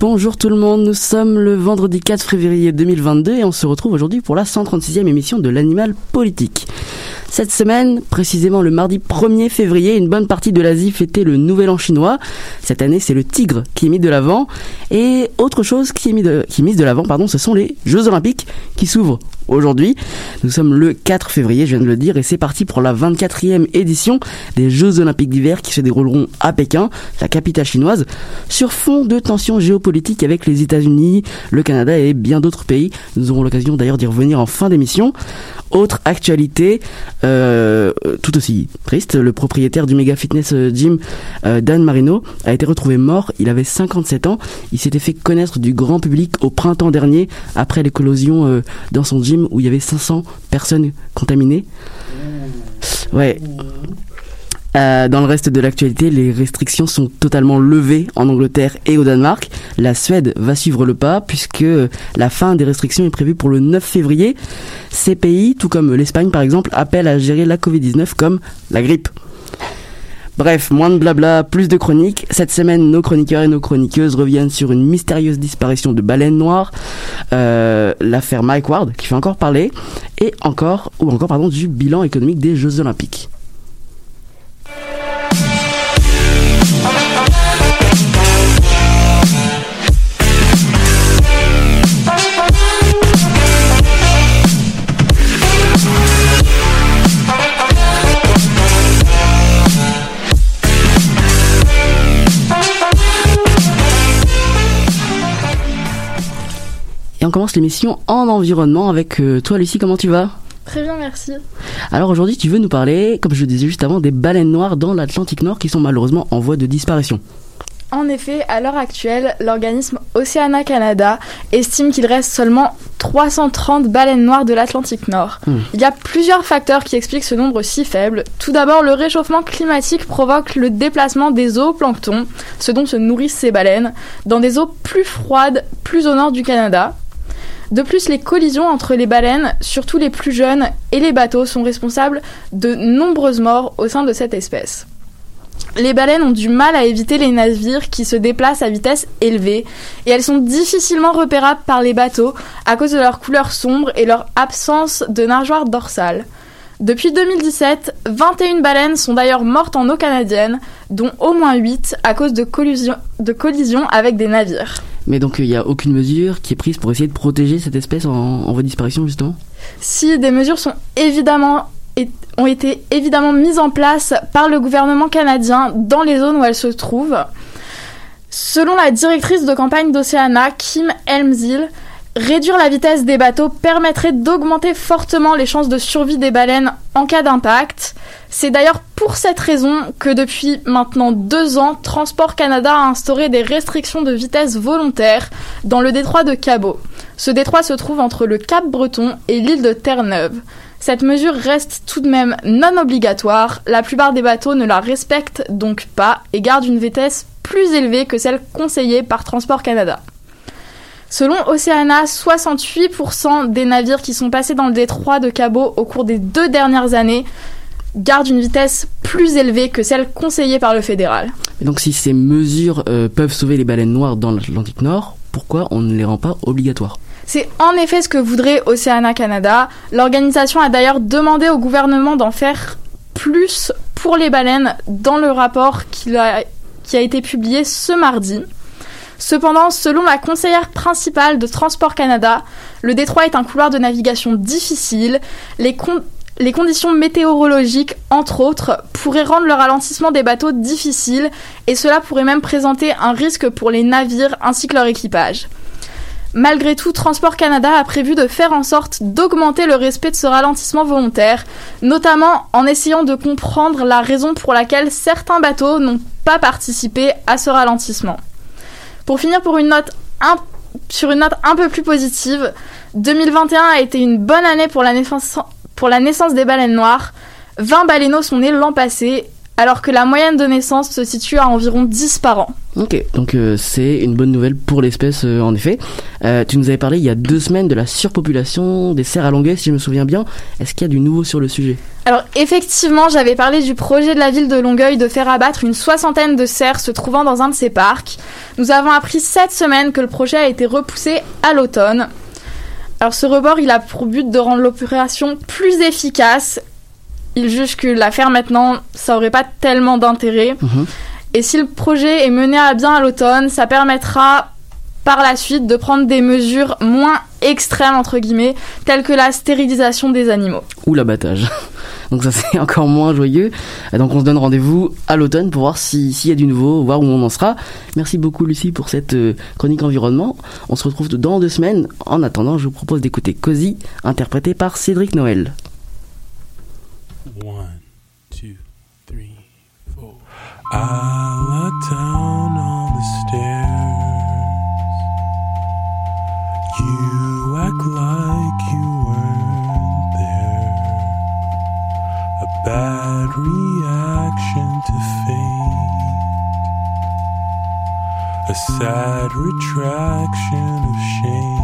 Bonjour tout le monde, nous sommes le vendredi 4 février 2022 et on se retrouve aujourd'hui pour la 136e émission de l'Animal Politique. Cette semaine, précisément le mardi 1er février, une bonne partie de l'Asie fêtait le Nouvel An chinois. Cette année, c'est le tigre qui est mis de l'avant. Et autre chose qui est mis de, mise de l'avant, pardon, ce sont les Jeux Olympiques qui s'ouvrent aujourd'hui. Nous sommes le 4 février, je viens de le dire, et c'est parti pour la 24e édition des Jeux Olympiques d'hiver qui se dérouleront à Pékin, la capitale chinoise, sur fond de tensions géopolitiques avec les États-Unis, le Canada et bien d'autres pays. Nous aurons l'occasion d'ailleurs d'y revenir en fin d'émission. Autre actualité, euh, tout aussi triste, le propriétaire du méga fitness euh, gym, euh, Dan Marino, a été retrouvé mort. Il avait 57 ans. Il s'était fait connaître du grand public au printemps dernier après l'éclosion euh, dans son gym où il y avait 500 personnes contaminées. Ouais. Euh, dans le reste de l'actualité, les restrictions sont totalement levées en Angleterre et au Danemark. La Suède va suivre le pas puisque la fin des restrictions est prévue pour le 9 février. Ces pays, tout comme l'Espagne par exemple, appellent à gérer la Covid-19 comme la grippe. Bref, moins de blabla, plus de chroniques. Cette semaine, nos chroniqueurs et nos chroniqueuses reviennent sur une mystérieuse disparition de baleines noires, euh, l'affaire Mike Ward qui fait encore parler, et encore, ou encore pardon, du bilan économique des Jeux Olympiques. Et on commence l'émission en environnement avec euh, toi Lucie, comment tu vas? Très bien, merci. Alors aujourd'hui tu veux nous parler, comme je le disais juste avant, des baleines noires dans l'Atlantique Nord qui sont malheureusement en voie de disparition. En effet, à l'heure actuelle, l'organisme Oceana Canada estime qu'il reste seulement 330 baleines noires de l'Atlantique Nord. Hmm. Il y a plusieurs facteurs qui expliquent ce nombre si faible. Tout d'abord, le réchauffement climatique provoque le déplacement des zooplanctons, ce dont se nourrissent ces baleines, dans des eaux plus froides, plus au nord du Canada. De plus, les collisions entre les baleines, surtout les plus jeunes, et les bateaux sont responsables de nombreuses morts au sein de cette espèce. Les baleines ont du mal à éviter les navires qui se déplacent à vitesse élevée et elles sont difficilement repérables par les bateaux à cause de leur couleur sombre et leur absence de nageoire dorsale. Depuis 2017, 21 baleines sont d'ailleurs mortes en eau canadienne, dont au moins 8 à cause de collisions, de collisions avec des navires. Mais donc il n'y a aucune mesure qui est prise pour essayer de protéger cette espèce en, en justement? Si des mesures sont évidemment ont été évidemment mises en place par le gouvernement canadien dans les zones où elles se trouvent. Selon la directrice de campagne d'Oceana, Kim Helmsill, réduire la vitesse des bateaux permettrait d'augmenter fortement les chances de survie des baleines en cas d'impact. C'est d'ailleurs pour cette raison que depuis maintenant deux ans, Transport Canada a instauré des restrictions de vitesse volontaires dans le détroit de Cabo. Ce détroit se trouve entre le Cap Breton et l'île de Terre-Neuve. Cette mesure reste tout de même non obligatoire, la plupart des bateaux ne la respectent donc pas et gardent une vitesse plus élevée que celle conseillée par Transport Canada. Selon Oceana, 68% des navires qui sont passés dans le détroit de Cabo au cours des deux dernières années gardent une vitesse plus élevée que celle conseillée par le fédéral. Et donc si ces mesures euh, peuvent sauver les baleines noires dans l'Atlantique Nord, pourquoi on ne les rend pas obligatoires? C'est en effet ce que voudrait Oceana Canada. L'organisation a d'ailleurs demandé au gouvernement d'en faire plus pour les baleines dans le rapport a- qui a été publié ce mardi. Cependant, selon la conseillère principale de Transport Canada, le détroit est un couloir de navigation difficile. Les, con- les conditions météorologiques, entre autres, pourraient rendre le ralentissement des bateaux difficile et cela pourrait même présenter un risque pour les navires ainsi que leur équipage. Malgré tout, Transport Canada a prévu de faire en sorte d'augmenter le respect de ce ralentissement volontaire, notamment en essayant de comprendre la raison pour laquelle certains bateaux n'ont pas participé à ce ralentissement. Pour finir pour une note sur une note un peu plus positive, 2021 a été une bonne année pour la naissance, pour la naissance des baleines noires. 20 baleineaux sont nés l'an passé, alors que la moyenne de naissance se situe à environ 10 par an. Ok, donc euh, c'est une bonne nouvelle pour l'espèce euh, en effet. Euh, tu nous avais parlé il y a deux semaines de la surpopulation des cerfs à Longueuil, si je me souviens bien. Est-ce qu'il y a du nouveau sur le sujet? Alors effectivement, j'avais parlé du projet de la ville de Longueuil de faire abattre une soixantaine de cerfs se trouvant dans un de ses parcs. Nous avons appris cette semaine que le projet a été repoussé à l'automne. Alors ce report, il a pour but de rendre l'opération plus efficace. Il juge que la faire maintenant, ça aurait pas tellement d'intérêt. Mhm. Et si le projet est mené à bien à l'automne, ça permettra par la suite de prendre des mesures moins extrêmes entre guillemets, telles que la stérilisation des animaux. Ou l'abattage. Donc ça c'est encore moins joyeux. Donc on se donne rendez-vous à l'automne pour voir si- s'il y a du nouveau, voir où on en sera. Merci beaucoup Lucie pour cette euh, chronique environnement. On se retrouve dans deux semaines. En attendant, je vous propose d'écouter Cozy, interprété par Cédric Noël. I lie down on the stairs. You act like you weren't there. A bad reaction to fate. A sad retraction of shame.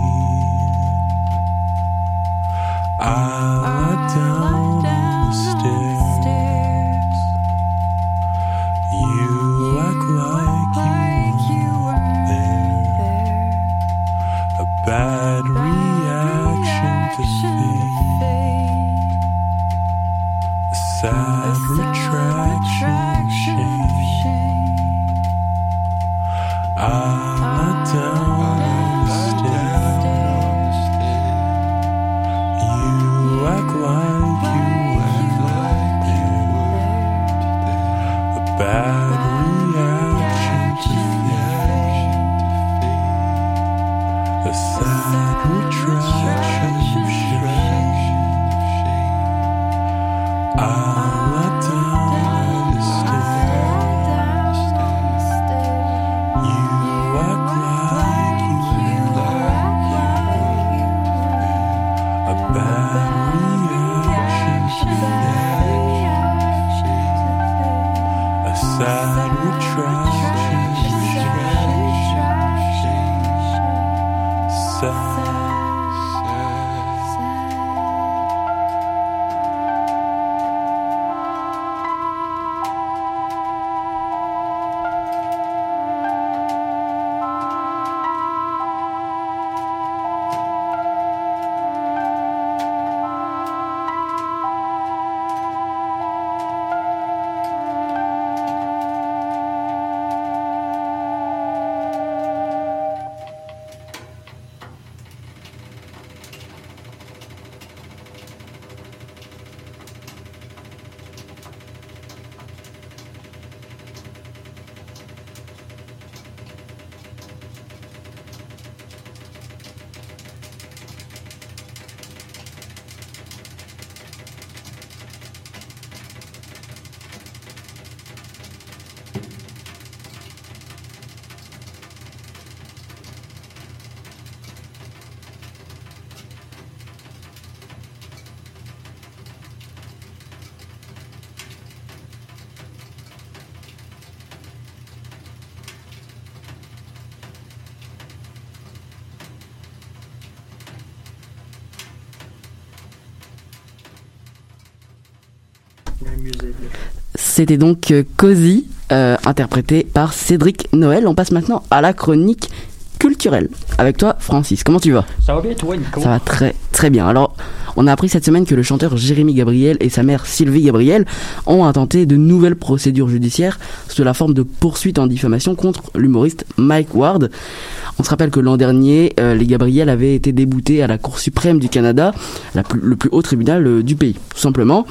I lie down on the stairs. C'était donc euh, Cozy, euh, interprété par Cédric Noël. On passe maintenant à la chronique culturelle. Avec toi, Francis, comment tu vas? Ça va bien, toi, Nico? Ça va très très bien. Alors, on a appris cette semaine que le chanteur Jérémy Gabriel et sa mère Sylvie Gabriel ont intenté de nouvelles procédures judiciaires sous la forme de poursuites en diffamation contre l'humoriste Mike Ward. On se rappelle que l'an dernier, euh, les Gabriel avaient été déboutés à la Cour suprême du Canada, la plus- le plus haut tribunal euh, du pays, tout simplement.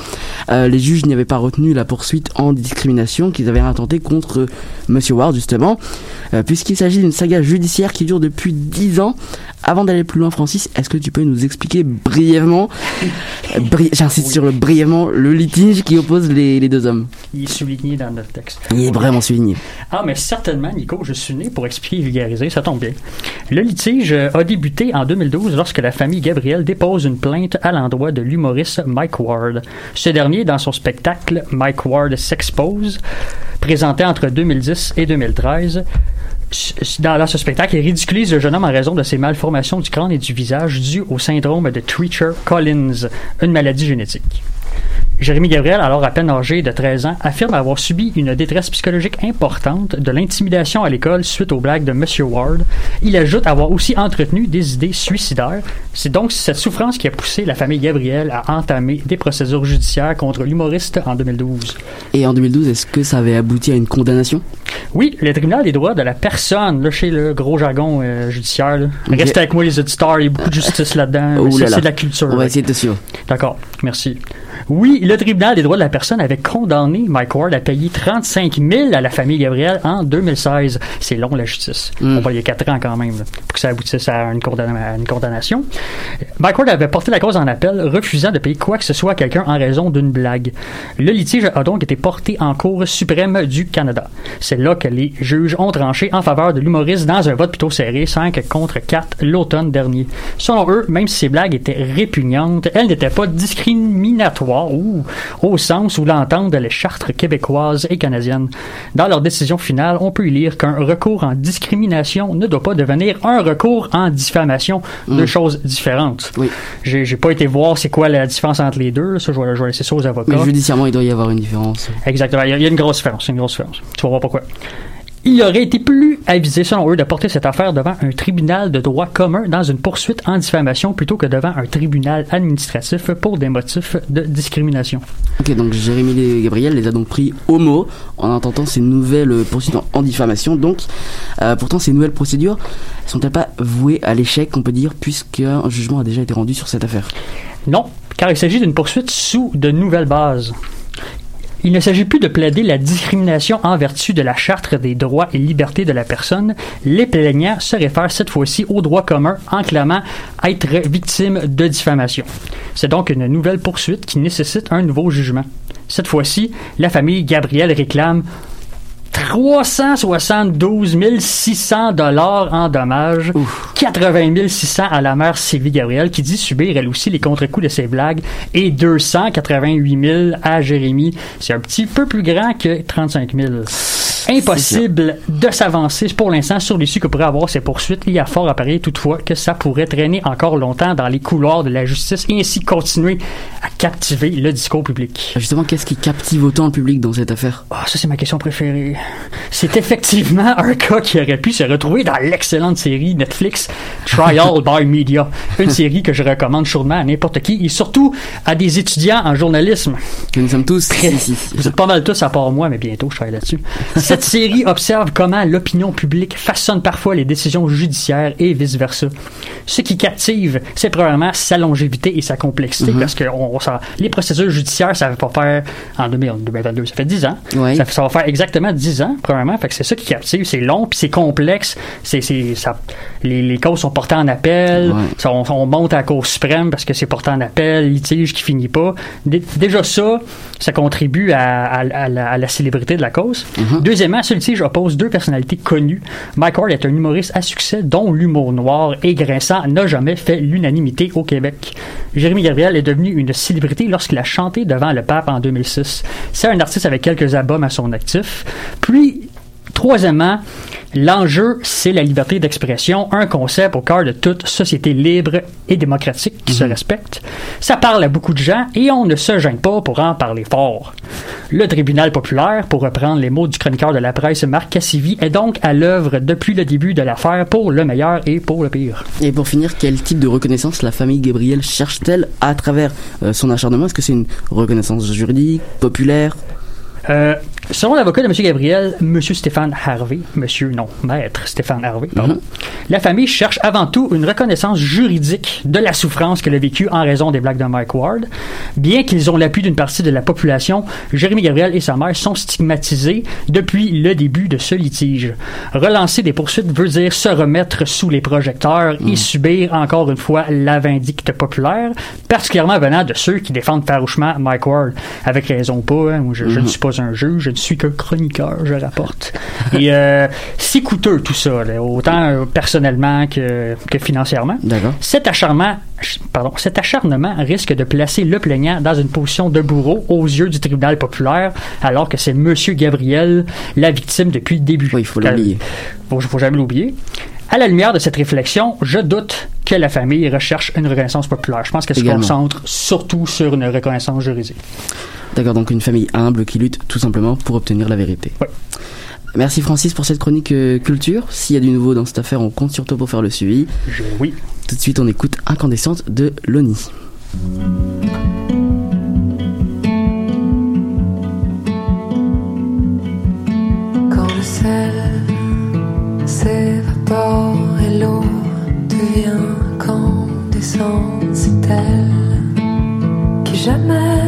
Euh, les juges n'y avaient pas retenu la poursuite en discrimination qu'ils avaient intenté contre euh, Monsieur Ward, justement, euh, puisqu'il s'agit d'une saga judiciaire qui dure depuis 10 ans. Avant d'aller plus loin, Francis, est-ce que tu peux nous expliquer brièvement, euh, bri- j'insiste sur le brièvement, le litige qui oppose les, les deux hommes? Il est souligné dans notre texte. Il est vraiment souligné. Ah, mais certainement, Nico, je suis né pour expliquer et vulgariser, ça tombe bien. Le litige a débuté en 2012 lorsque la famille Gabriel dépose une plainte à l'endroit de l'humoriste Mike Ward. Ce dernier, dans son spectacle Mike Ward s'expose, présenté entre 2010 et 2013, s- dans, ce spectacle, il ridiculise le jeune homme en raison de ses malformations du crâne et du visage dues au syndrome de Treacher-Collins, une maladie génétique. Jérémy Gabriel, alors à peine âgé de 13 ans, affirme avoir subi une détresse psychologique importante, de l'intimidation à l'école suite aux blagues de Monsieur Ward. Il ajoute avoir aussi entretenu des idées suicidaires. C'est donc cette souffrance qui a poussé la famille Gabriel à entamer des procédures judiciaires contre l'humoriste en 2012. Et en 2012, est-ce que ça avait abouti à une condamnation? Oui, le tribunal des droits de la personne, là, chez le gros jargon euh, judiciaire, là. Restez avec moi les auditeurs, il y a beaucoup de justice là-dedans. Oh là c'est là. c'est de la culture. On va essayer de suivre. D'accord, merci. Oui, le tribunal des droits de la personne avait condamné Mike Ward à payer 35 000 à la famille Gabriel en 2016. C'est long, la justice. Mm. On va il y a 4 ans quand même, là, pour que ça aboutisse à une, condamna- à une condamnation. Mike Ward avait porté la cause en appel, refusant de payer quoi que ce soit à quelqu'un en raison d'une blague. Le litige a donc été porté en Cour suprême du Canada. C'est là que les juges ont tranché en faveur de l'humoriste dans un vote plutôt serré, 5 contre 4 l'automne dernier. Selon eux, même si ces blagues étaient répugnantes, elles n'étaient pas discriminatoires ou au sens où l'entendent les chartes québécoises et canadiennes. Dans leur décision finale, on peut y lire qu'un recours en discrimination ne doit pas devenir un recours en diffamation, deux choses différentes. Oui. J'ai pas été voir c'est quoi la différence entre les deux, ça je vais, je vais laisser ça aux avocats. Mais judiciairement, il doit y avoir une différence. Exactement. Il y, a, il y a une grosse différence. Une grosse différence. Tu vas voir pourquoi. Il aurait été plus avisé, selon eux, de porter cette affaire devant un tribunal de droit commun dans une poursuite en diffamation plutôt que devant un tribunal administratif pour des motifs de discrimination. Ok, donc Jérémy Gabriel les a donc pris au mot en intentant ces nouvelles poursuites en- en diffamation. Donc, euh, pourtant, ces nouvelles procédures sont-elles pas vouées à l'échec, on peut dire, puisqu'un jugement a déjà été rendu sur cette affaire? Non, car il s'agit d'une poursuite sous de nouvelles bases. Il ne s'agit plus de plaider la discrimination en vertu de la Charte des droits et libertés de la personne. Les plaignants se réfèrent cette fois-ci au droit commun en clamant être victime de diffamation. C'est donc une nouvelle poursuite qui nécessite un nouveau jugement. Cette fois-ci, la famille Gabriel réclame 372 600 dollars en dommages, 80 600 à la mère Sylvie Gabriel qui dit subir elle aussi les contre-coups de ses blagues et 288 000 à Jérémy. C'est un petit peu plus grand que 35 000. Impossible de s'avancer pour l'instant sur l'issue que pourraient avoir ces poursuites. Il y a fort à parier toutefois que ça pourrait traîner encore longtemps dans les couloirs de la justice et ainsi continuer à captiver le discours public. Justement, qu'est-ce qui captive autant le public dans cette affaire? Ah, ça, c'est ma question préférée. C'est effectivement un cas qui aurait pu se retrouver dans l'excellente série Netflix Trial by Media. Une série que je recommande chaudement à n'importe qui et surtout à des étudiants en journalisme. Nous sommes tous ici. Vous êtes pas mal tous à part moi, mais bientôt je travaille là-dessus. Cette série observe comment l'opinion publique façonne parfois les décisions judiciaires et vice-versa. Ce qui captive, c'est probablement sa longévité et sa complexité, parce que on, on s'en- les procédures judiciaires, ça va pas faire en 2000 2022, ça fait 10 ans. Ça, ça va faire exactement 10 ans, premièrement. Fait que c'est ça qui captive. C'est long, puis c'est complexe. C'est, c'est, ça, les, les causes sont portées en appel. Ça, on, on monte à la Cour suprême parce que c'est porté en appel, litige qui finit pas. Dé- déjà ça, ça contribue à, à- à la, à la célébrité de la cause. Deuxièmement, oppose deux personnalités connues. Mike Ward est un humoriste à succès dont l'humour noir et grinçant n'a jamais fait l'unanimité au Québec. Jérémy Gabriel est devenu une célébrité lorsqu'il a chanté devant le pape en 2006. C'est un artiste avec quelques albums à son actif. Puis, Troisièmement, l'enjeu, c'est la liberté d'expression, un concept au cœur de toute société libre et démocratique qui se respecte. Ça parle à beaucoup de gens et on ne se gêne pas pour en parler fort. Le tribunal populaire, pour reprendre les mots du chroniqueur de la presse Marc Cassivi, est donc à l'œuvre depuis le début de l'affaire pour le meilleur et pour le pire. Et pour finir, quel type de reconnaissance la famille Gabriel cherche-t-elle à travers euh, son acharnement? Est-ce que c'est une reconnaissance juridique, populaire? Euh, selon l'avocat de M. Gabriel, M. Stéphane Harvey, monsieur, non, maître Stéphane Harvey, pardon, la famille cherche avant tout une reconnaissance juridique de la souffrance qu'elle a vécue en raison des blagues de Mike Ward. Bien qu'ils ont l'appui d'une partie de la population, Jérémy Gabriel et sa mère sont stigmatisés depuis le début de ce litige. Relancer des poursuites veut dire se remettre sous les projecteurs et subir encore une fois la vindicte populaire, particulièrement venant de ceux qui défendent farouchement Mike Ward. Avec raison ou pas, hein, je ne suis pas un juge, je ne suis qu'un chroniqueur, je rapporte. Et euh, c'est coûteux tout ça, là, autant euh, personnellement que, que financièrement. D'accord. Cet acharnement, ch- pardon, cet acharnement risque de placer le plaignant dans une position de bourreau aux yeux du tribunal populaire, alors que c'est Monsieur Gabriel la victime depuis le début. Oui, il faut Cal- l'oublier. Faut, faut jamais l'oublier. À la lumière de cette réflexion, je doute que la famille recherche une reconnaissance populaire. Je pense qu'elle se concentre surtout sur une reconnaissance juridique. D'accord, donc une famille humble qui lutte tout simplement pour obtenir la vérité. Ouais. Merci Francis pour cette chronique euh, culture. S'il y a du nouveau dans cette affaire, on compte sur toi pour faire le suivi. Je- oui. Tout de suite, on écoute Incandescente de Loni. Quand le sel s'évapore et l'eau devient incandescente, c'est elle qui jamais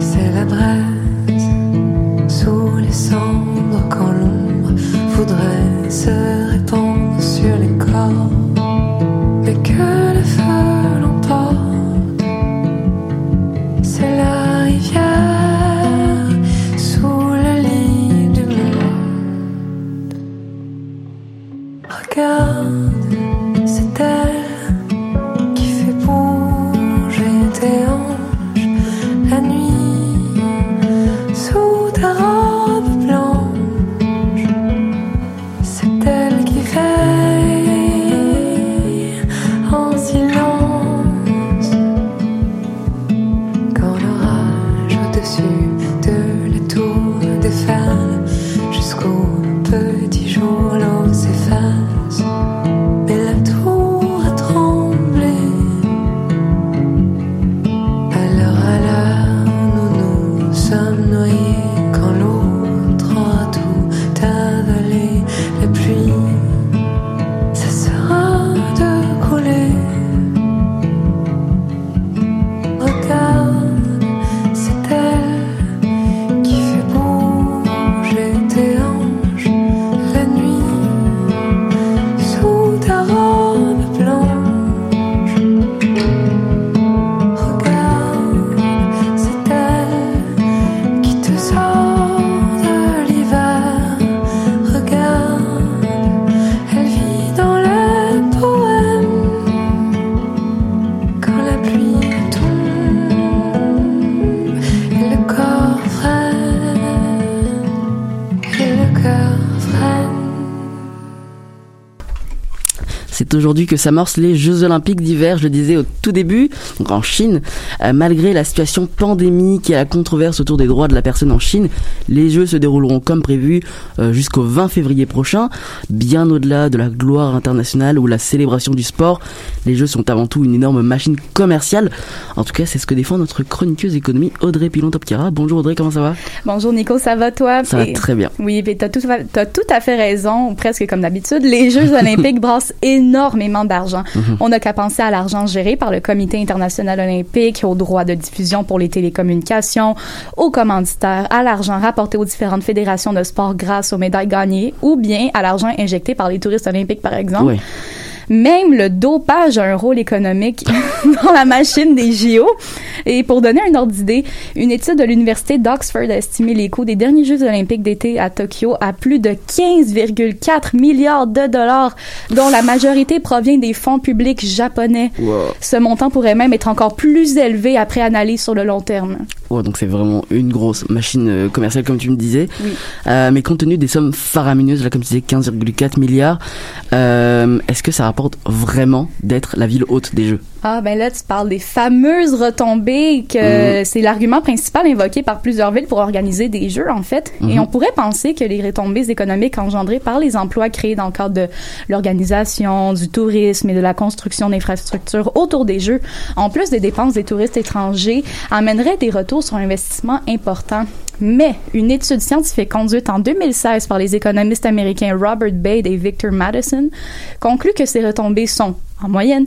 C'est la braise sous les cendres quand l'ombre voudrait se répandre sur les corps, C'est aujourd'hui que s'amorcent les Jeux Olympiques d'hiver, je le disais au tout début, donc en Chine. Euh, malgré la situation pandémique et la controverse autour des droits de la personne en Chine, les Jeux se dérouleront comme prévu euh, jusqu'au 20 février prochain. Bien au-delà de la gloire internationale ou la célébration du sport, les Jeux sont avant tout une énorme machine commerciale. En tout cas, c'est ce que défend notre chroniqueuse économie Audrey Pilon-Topkira. Bonjour Audrey, comment ça va? Bonjour Nico, ça va toi? Ça va très bien. Oui, t'as tout, as tout à fait raison, presque comme d'habitude. Les Jeux olympiques brassent énormément d'argent. On n'a qu'à penser à l'argent géré par le Comité international olympique, aux droits de diffusion pour les télécommunications, aux commanditaires, à l'argent rapporté aux différentes fédérations de sport grâce aux médailles gagnées, ou bien à l'argent injecté par les touristes olympiques, par exemple. Ouais. Même le dopage a un rôle économique dans la machine des JO. Et pour donner un ordre d'idée, une étude de l'Université d'Oxford a estimé les coûts des derniers Jeux olympiques d'été à Tokyo à plus de 15,4 milliards de dollars, dont la majorité provient des fonds publics japonais. Wow. Ce montant pourrait même être encore plus élevé après analyse sur le long terme. Ouais, donc c'est vraiment une grosse machine euh, commerciale comme tu me disais. Oui. Euh, mais compte tenu des sommes faramineuses, là comme tu disais 15,4 milliards, euh, est-ce que ça rapporte vraiment d'être la ville haute des Jeux Ah, ben là, tu parles des fameuses retombées que c'est l'argument principal invoqué par plusieurs villes pour organiser des jeux, en fait. Et Mhm. on pourrait penser que les retombées économiques engendrées par les emplois créés dans le cadre de l'organisation, du tourisme et de la construction d'infrastructures autour des jeux, en plus des dépenses des touristes étrangers, amèneraient des retours sur investissement importants. Mais une étude scientifique conduite en 2016 par les économistes américains Robert Bade et Victor Madison conclut que ces retombées sont, en moyenne,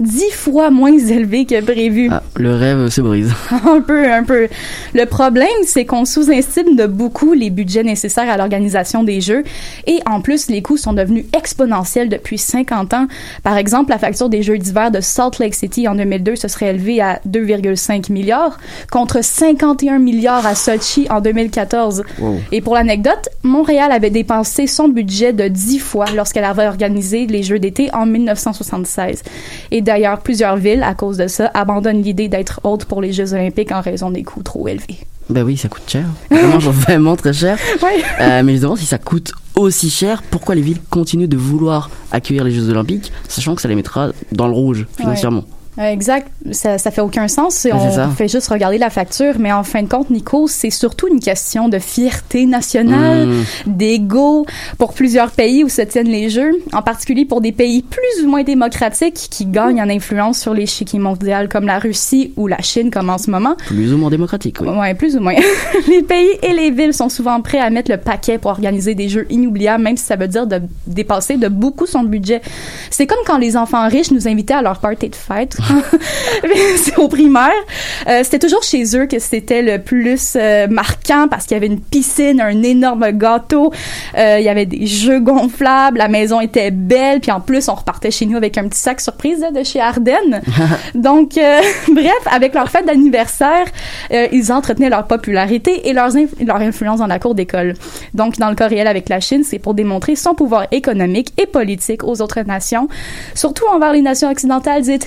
dix fois moins élevées que prévu. Ah, le rêve se brise. un peu, un peu. Le problème, c'est qu'on sous-estime de beaucoup les budgets nécessaires à l'organisation des jeux. Et en plus, les coûts sont devenus exponentiels depuis 50 ans. Par exemple, la facture des Jeux d'hiver de Salt Lake City en 2002 se serait élevée à 2,5 milliards contre 51 milliards à Sochi en 2014. Wow. Et pour l'anecdote, Montréal avait dépensé son budget de 10 fois lorsqu'elle avait organisé les Jeux d'été en 1976. Et d'ailleurs, plusieurs villes, à cause de ça, abandonnent l'idée d'être haute pour les Jeux olympiques en raison des coûts trop élevés. Bah oui, ça coûte cher. Vraiment, vraiment très cher. Ouais. Euh, mais je me demande si ça coûte aussi cher, pourquoi les villes continuent de vouloir accueillir les Jeux Olympiques, sachant que ça les mettra dans le rouge financièrement? Exact, ça, ça fait aucun sens. On fait juste regarder la facture, mais en fin de compte, Nico, c'est surtout une question de fierté nationale, Mmh. d'ego pour plusieurs pays où se tiennent les Jeux, en particulier pour des pays plus ou moins démocratiques qui gagnent en influence sur l'échiquier mondial, comme la Russie ou la Chine, comme en ce moment. Plus ou moins démocratique, oui. Ouais, plus ou moins. les pays et les villes sont souvent prêts à mettre le paquet pour organiser des jeux inoubliables, même si ça veut dire de dépasser de beaucoup son budget. C'est comme quand les enfants riches nous invitaient à leur party de fête. C'est au primaire. Euh, c'était toujours chez eux que c'était le plus euh, marquant parce qu'il y avait une piscine, un énorme gâteau, euh, il y avait des jeux gonflables, la maison était belle, puis en plus on repartait chez nous avec un petit sac surprise là, de chez Ardennes. Donc, euh, bref, avec leur fête d'anniversaire, euh, ils entretenaient leur popularité et leurs inf- leur influence dans la cour d'école. Donc, dans le cas réel avec la Chine, c'est pour démontrer son pouvoir économique et politique aux autres nations, surtout envers les nations occidentales dites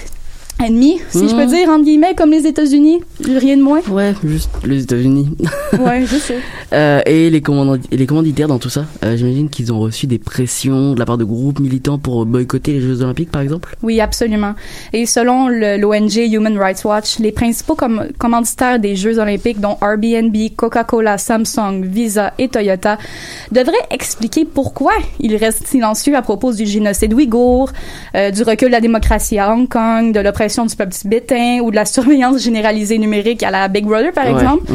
ennemies, si je peux Mhm. dire, entre guillemets, comme les États-Unis, rien de moins. Ouais, juste les États-Unis. Ouais, je sais. Euh, et les, commanditaires dans tout ça, euh, j'imagine qu'ils ont reçu des pressions de la part de groupes militants pour boycotter les Jeux Olympiques, par exemple? Oui, absolument. Et selon l'ONG Human Rights Watch, les principaux com- commanditaires des Jeux olympiques, dont Airbnb, Coca-Cola, Samsung, Visa et Toyota, devraient expliquer pourquoi ils restent silencieux à propos du génocide ouïghour, euh, du recul de la démocratie à Hong Kong, de l'oppression du peuple tibétain ou de la surveillance généralisée numérique à la Big Brother, par Ouais. exemple.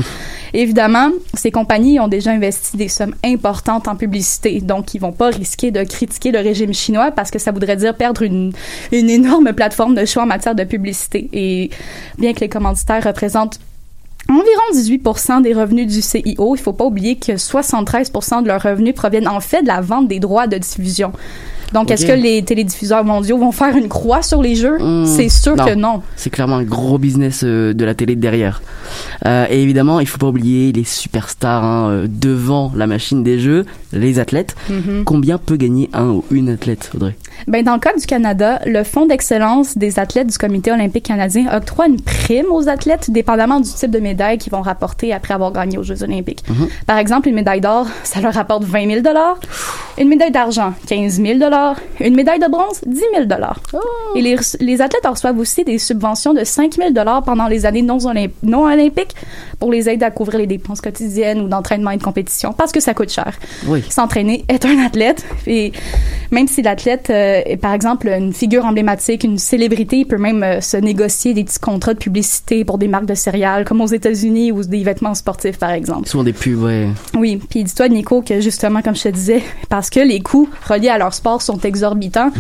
Évidemment, ces compagnies ont déjà investi des sommes importantes en publicité, donc ils vont pas risquer de critiquer le régime chinois parce que ça voudrait dire perdre une, une énorme plateforme de choix en matière de publicité. Et bien que les commanditaires représentent environ 18% des revenus du CIO, il faut pas oublier que 73% de leurs revenus proviennent en fait de la vente des droits de diffusion. Donc, est-ce que les télédiffuseurs mondiaux vont faire une croix sur les jeux? Hmm, C'est sûr non. que non. C'est clairement un gros business euh, de la télé derrière. Euh, et évidemment, il faut pas oublier les superstars hein, euh, devant la machine des jeux, les athlètes. Mhm. Combien peut gagner un ou une athlète, Audrey? Ben, dans le cas du Canada, le Fonds d'excellence des athlètes du Comité olympique canadien octroie une prime aux athlètes dépendamment du type de médaille qu'ils vont rapporter après avoir gagné aux Jeux olympiques. Mhm. Par exemple, une médaille d'or, ça leur rapporte 20 000 Une médaille d'argent, 15 000 Une médaille de bronze, 10 000 Et les, les athlètes reçoivent aussi des subventions de 5 000 pendant les années non, olymp- non olympiques pour les aider à couvrir les dépenses quotidiennes ou d'entraînement et de compétition parce que ça coûte cher Oui. s'entraîner, être un athlète. Et même si l'athlète euh, est, par exemple, une figure emblématique, une célébrité, peut même euh, se négocier des petits contrats de publicité pour des marques de céréales, comme aux États-Unis, ou des vêtements sportifs, par exemple. Souvent des pubs, ouais. Oui, puis dis-toi, Nico, que justement, comme je te disais, parce que les coûts reliés à leur sport sont exorbitants,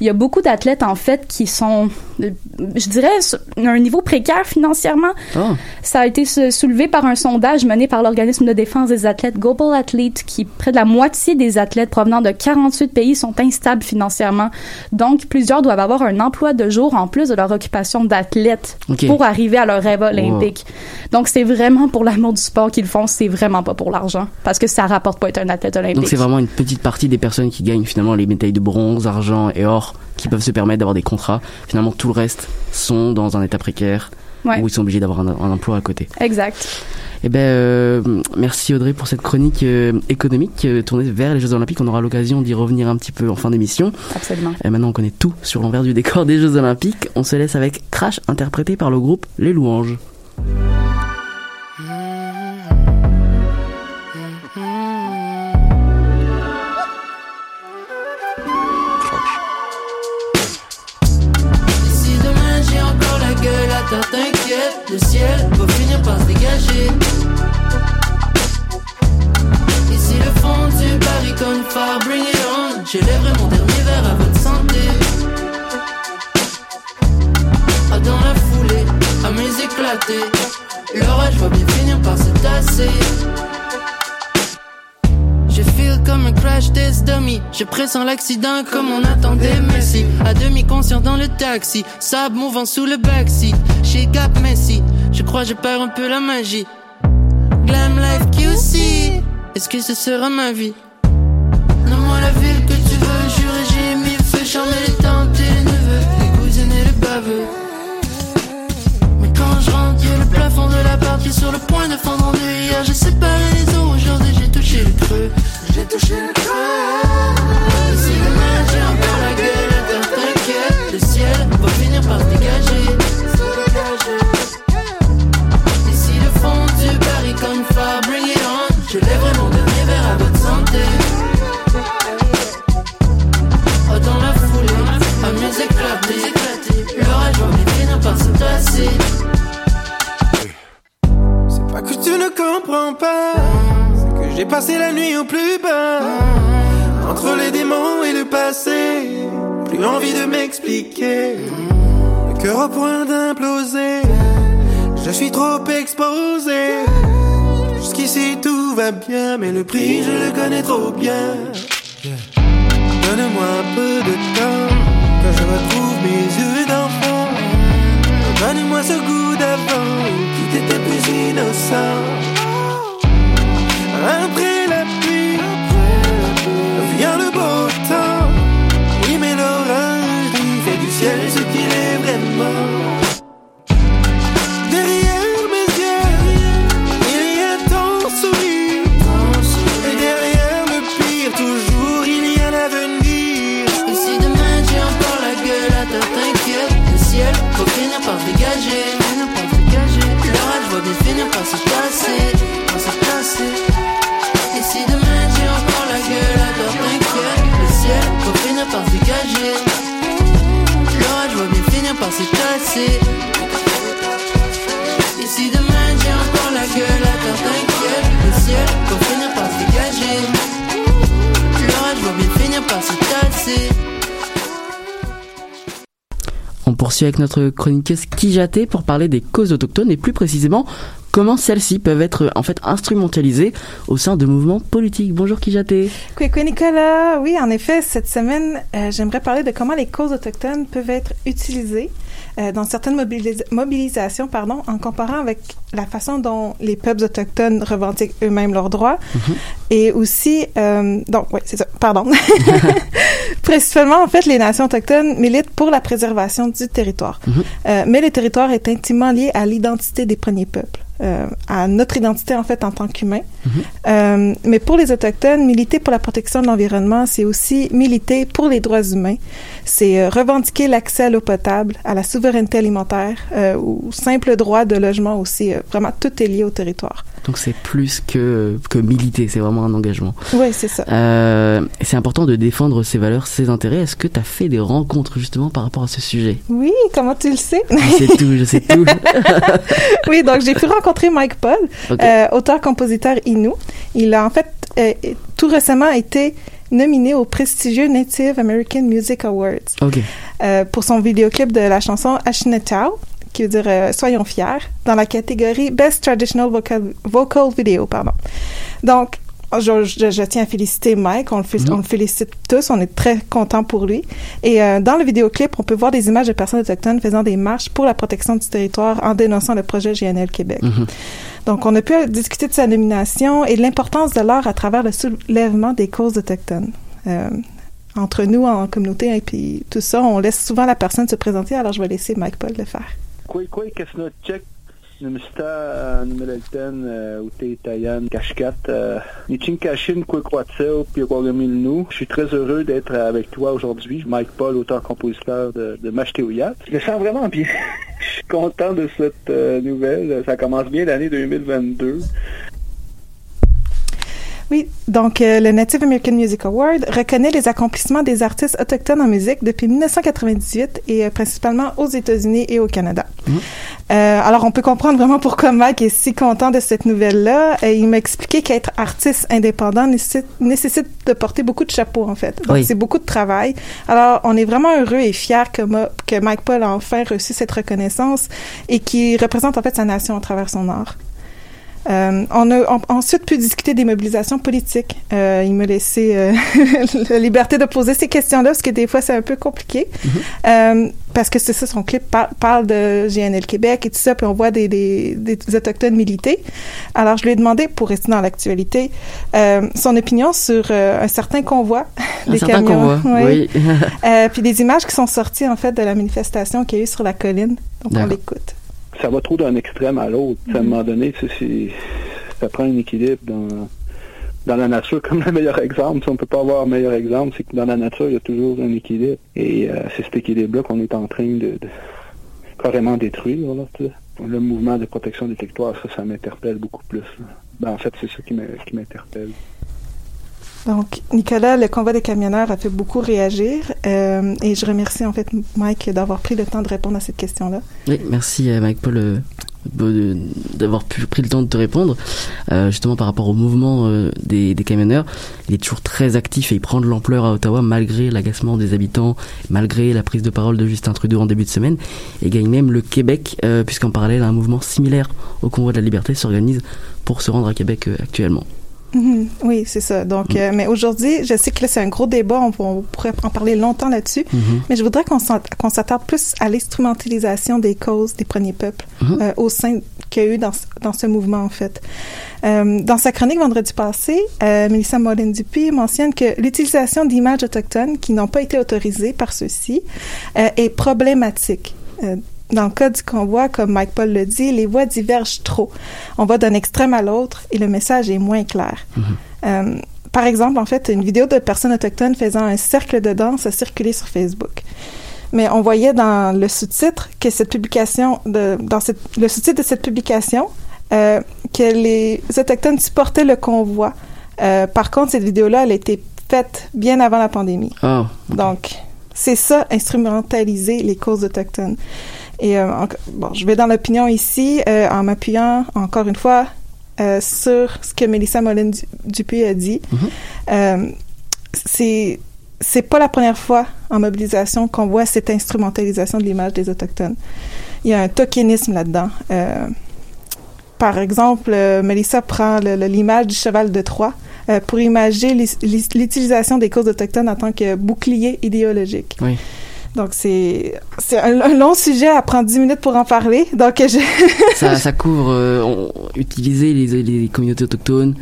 il y a beaucoup d'athlètes, en fait, qui sont, euh, je dirais, sur un niveau précaire financièrement. Oh. Ça a été sou- soulevé par un sondage mené par l'organisme de défense des athlètes Global Athlete, qui près de la moitié des athlètes provenant de 48 pays sont instables financièrement. Donc, plusieurs doivent avoir un emploi de jour en plus de leur occupation d'athlète pour arriver à leur rêve olympique. Donc, c'est vraiment pour l'amour du sport qu'ils le font, c'est vraiment pas pour l'argent, parce que ça rapporte pas être un athlète olympique. Donc c'est vraiment une petite partie des personnes qui gagnent finalement les médailles de bronze, argent et or qui peuvent se permettre d'avoir des contrats. Finalement, tout le reste sont dans un état précaire Ouais. où ils sont obligés d'avoir un, un emploi à côté. Exact. Eh ben, euh, merci Audrey pour cette chronique euh, économique euh, tournée vers les Jeux Olympiques. On aura l'occasion d'y revenir un petit peu en fin d'émission. Absolument. Et maintenant, on connaît tout sur l'envers du décor des Jeux Olympiques. On se laisse avec Crash, interprété par le groupe Les Louanges. Si le fond du baril comme phare, bring it on, j'élèverai mon dernier verre à votre santé. Ah, dans la foulée, à mes éclatés, l'orage va bien finir par se tasser. Je feel comme un crash test dummy. Je pressens l'accident comme on attendait Messi. À demi conscient dans le taxi, sable mouvant sous le backseat. Chez Gap Messi, je crois je perds un peu la magie? Glam life qui aussi. Est-ce que ce sera ma vie? Nomme-moi la ville que tu veux. Juré, j'ai mis le. Charmer les tantes et les neveux. Les cousines et les baveux. Mais quand je rentre, y'a le plafond de la partie sur le point de fendre en deux. Hier, j'ai séparé les eaux. Aujourd'hui, j'ai touché le creux. J'ai touché le creux. Passer la nuit au plus bas. Entre les démons et le passé, plus envie de m'expliquer. Le cœur au point d'imploser. Je suis trop exposé. Jusqu'ici tout va bien, mais le prix je le connais trop bien. Donne-moi un peu de temps, que je retrouve mes yeux d'enfant. Donne-moi ce goût d'avant, tout était plus innocent. Se dégager Finir par se dégager L'orage va bien finir par se passer Par se passer Et si demain j'ai encore la gueule ta t'inquiète Le ciel va finir par se dégager L'orage va bien finir par se passer poursuit avec notre chroniqueuse Kijaté pour parler des causes autochtones et plus précisément comment celles-ci peuvent être en fait instrumentalisées au sein de mouvements politiques. Bonjour Kijaté. Coucou Nicolas. Oui, en effet, cette semaine, euh, j'aimerais parler de comment les causes autochtones peuvent être utilisées euh, dans certaines mobilis- mobilisations, pardon, en comparant avec la façon dont les peuples autochtones revendiquent eux-mêmes leurs droits, et aussi, euh, donc, oui, c'est ça, pardon. Principalement, en fait, les nations autochtones militent pour la préservation du territoire, Euh, mais le territoire est intimement lié à l'identité des premiers peuples. Euh, à notre identité en fait en tant qu'humain. Euh, mais pour les autochtones, militer pour la protection de l'environnement, c'est aussi militer pour les droits humains. C'est euh, revendiquer l'accès à l'eau potable, à la souveraineté alimentaire, ou simple droit de logement aussi. Vraiment, tout est lié au territoire. Donc c'est plus que, que militer, c'est vraiment un engagement. Oui, c'est ça. C'est important de défendre ses valeurs, ses intérêts. Est-ce que tu as fait des rencontres justement par rapport à ce sujet? Oui, comment tu le sais? Je sais tout, je sais tout. oui, donc j'ai pu rencontrer Mike Paul, euh, auteur-compositeur Inou. Il a en fait euh, tout récemment été nominé au prestigieux Native American Music Awards euh, pour son vidéoclip de la chanson Ashnetau, qui veut dire euh, Soyons fiers, dans la catégorie Best Traditional Vocal, Vocal Video. Pardon. Donc, je, je- je tiens à féliciter Mike, on le, fé- on le félicite tous, on est très contents pour lui. Et euh, dans le vidéoclip, on peut voir des images de personnes autochtones faisant des marches pour la protection du territoire en dénonçant le projet GNL Québec. Donc, on a pu discuter de sa nomination et de l'importance de l'art à travers le soulèvement des causes autochtones. Euh, entre nous, en communauté, et puis tout ça, on laisse souvent la personne se présenter, alors je vais laisser Mike Paul le faire. Uh, uh, uh, kwatsel puis nu. Je suis très heureux d'être avec toi aujourd'hui, Mike Paul, auteur-compositeur de, de Machteouyat. Je me sens vraiment bien. Je suis content de cette euh, nouvelle. Ça commence bien l'année 2022. Oui, donc euh, le Native American Music Award reconnaît les accomplissements des artistes autochtones en musique depuis 1998 et euh, principalement aux États-Unis et au Canada. Euh, alors on peut comprendre vraiment pourquoi Mike est si content de cette nouvelle-là. Euh, il m'a expliqué qu'être artiste indépendant nécessite, nécessite de porter beaucoup de chapeaux en fait. Oui. c'est beaucoup de travail. Alors on est vraiment heureux et fiers que, Ma- que Mike Paul a enfin reçu cette reconnaissance et qui représente en fait sa nation à travers son art. Euh, on a en- ensuite pu discuter des mobilisations politiques. Euh, il m'a laissé euh, la liberté de poser ces questions-là, parce que des fois, c'est un peu compliqué. Euh, parce que c'est ça, son clip par- parle de GNL Québec et tout ça, puis on voit des, des, des Autochtones militer. Alors, je lui ai demandé, pour rester dans l'actualité, euh, son opinion sur euh, un certain convoi Un des certain camions. convoi, oui. Euh, puis des images qui sont sorties, en fait, de la manifestation qu'il y a eu sur la colline. Donc, on l'écoute. Ça va trop d'un extrême à l'autre. À un moment donné, c'est- ça prend un équilibre dans, dans la nature. Comme le meilleur exemple, si on peut pas avoir un meilleur exemple, c'est que dans la nature, il y a toujours un équilibre. Et euh, c'est cet équilibre-là qu'on est en train de, de carrément détruire. Là, le mouvement de protection des territoires, ça, ça m'interpelle beaucoup plus. Ben, en fait, c'est ça qui m'interpelle. Donc, Nicolas, le convoi des camionneurs a fait beaucoup réagir euh, et je remercie en fait Mike d'avoir pris le temps de répondre à cette question-là. Oui, merci euh, Mike Paul, euh, d'avoir pris le temps de te répondre. Justement par rapport au mouvement des, des camionneurs, il est toujours très actif et il prend de l'ampleur à Ottawa malgré l'agacement des habitants, malgré la prise de parole de Justin Trudeau en début de semaine. Et gagne même le Québec, puisqu'en parallèle un mouvement similaire au Convoi de la Liberté s'organise pour se rendre à Québec actuellement. Mhm. Oui, c'est ça. Donc, euh, mais aujourd'hui, je sais que là, c'est un gros débat. On, on pourrait en parler longtemps là-dessus. Mhm. Mais je voudrais qu'on s'attarde plus à l'instrumentalisation des causes des premiers peuples Mhm. euh, au sein qu'il y a eu dans, ce- dans ce mouvement, en fait. Euh, dans sa chronique vendredi passé, euh, Mélissa Morin-Dupuis mentionne que l'utilisation d'images autochtones qui n'ont pas été autorisées par ceux-ci euh, est problématique. Dans le cas du convoi, comme Mike Paul le dit, les voix divergent trop. On va d'un extrême à l'autre et le message est moins clair. Euh, par exemple, en fait, une vidéo de personnes autochtones faisant un cercle de danse a circulé sur Facebook. Mais on voyait dans le sous-titre que cette publication, de, dans cette- le sous-titre de cette publication, euh, que les autochtones supportaient le convoi. Euh, par contre, cette vidéo-là, elle a été faite bien avant la pandémie. Oh, Donc, c'est ça, instrumentaliser les causes autochtones. Et euh, en- bon, je vais dans l'opinion ici euh, en m'appuyant encore une fois euh, sur ce que Mélissa Molin Dupuis a dit. Euh, c'est c'est pas la première fois en mobilisation qu'on voit cette instrumentalisation de l'image des autochtones. Il y a un tokenisme là-dedans. Euh, par exemple, euh, Mélissa prend le- le- l'image du cheval de Troie euh, pour l'is- l'utilisation des causes autochtones en tant que bouclier idéologique. Oui. Donc, c'est un, un long sujet à prendre 10 minutes pour en parler. Donc, je... ça, ça couvre euh, utiliser les, les communautés autochtones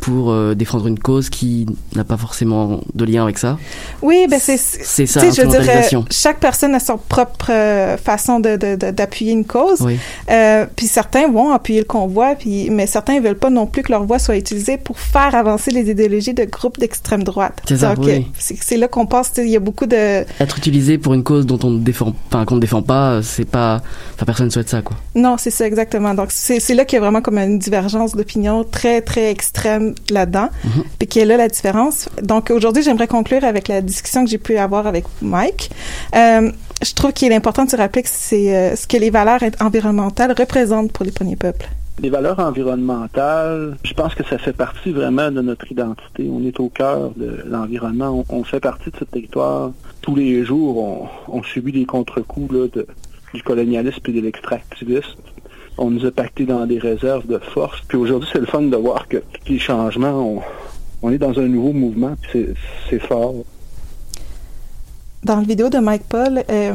pour euh, défendre une cause qui n'a pas forcément de lien avec ça. Oui, ben c'est C'est ça, je dire, euh, chaque personne a son propre euh, façon de de- de- d'appuyer une cause. Oui. Euh, puis certains vont appuyer le convoi, puis mais certains ne veulent pas non plus que leur voix soit utilisée pour faire avancer les idéologies de groupes d'extrême droite. C'est ça, oui. c'est là qu'on pense. Il y a beaucoup de Être utilisé pour une cause dont on défend, enfin qu'on ne défend pas, c'est pas, enfin personne souhaite ça quoi. Non, c'est ça exactement. Donc c'est c'est là qu'il y a vraiment comme une divergence d'opinion très très extrême là-dedans, Mhm. puis qui est là la différence. Donc aujourd'hui, j'aimerais conclure avec la discussion que j'ai pu avoir avec Mike. Euh, je trouve qu'il est important de se rappeler que c'est euh, ce que les valeurs environnementales représentent pour les premiers peuples. Les valeurs environnementales, je pense que ça fait partie vraiment de notre identité. On est au cœur de l'environnement. On, on fait partie de ce territoire. Tous les jours, on, on subit des contre-coups là, de- du colonialisme et de l'extractivisme. On nous a pacté dans des réserves de force. Puis aujourd'hui, c'est le fun de voir que les changements, on, est dans un nouveau mouvement. puis C'est c'est fort. Dans la vidéo de Mike Paul, euh,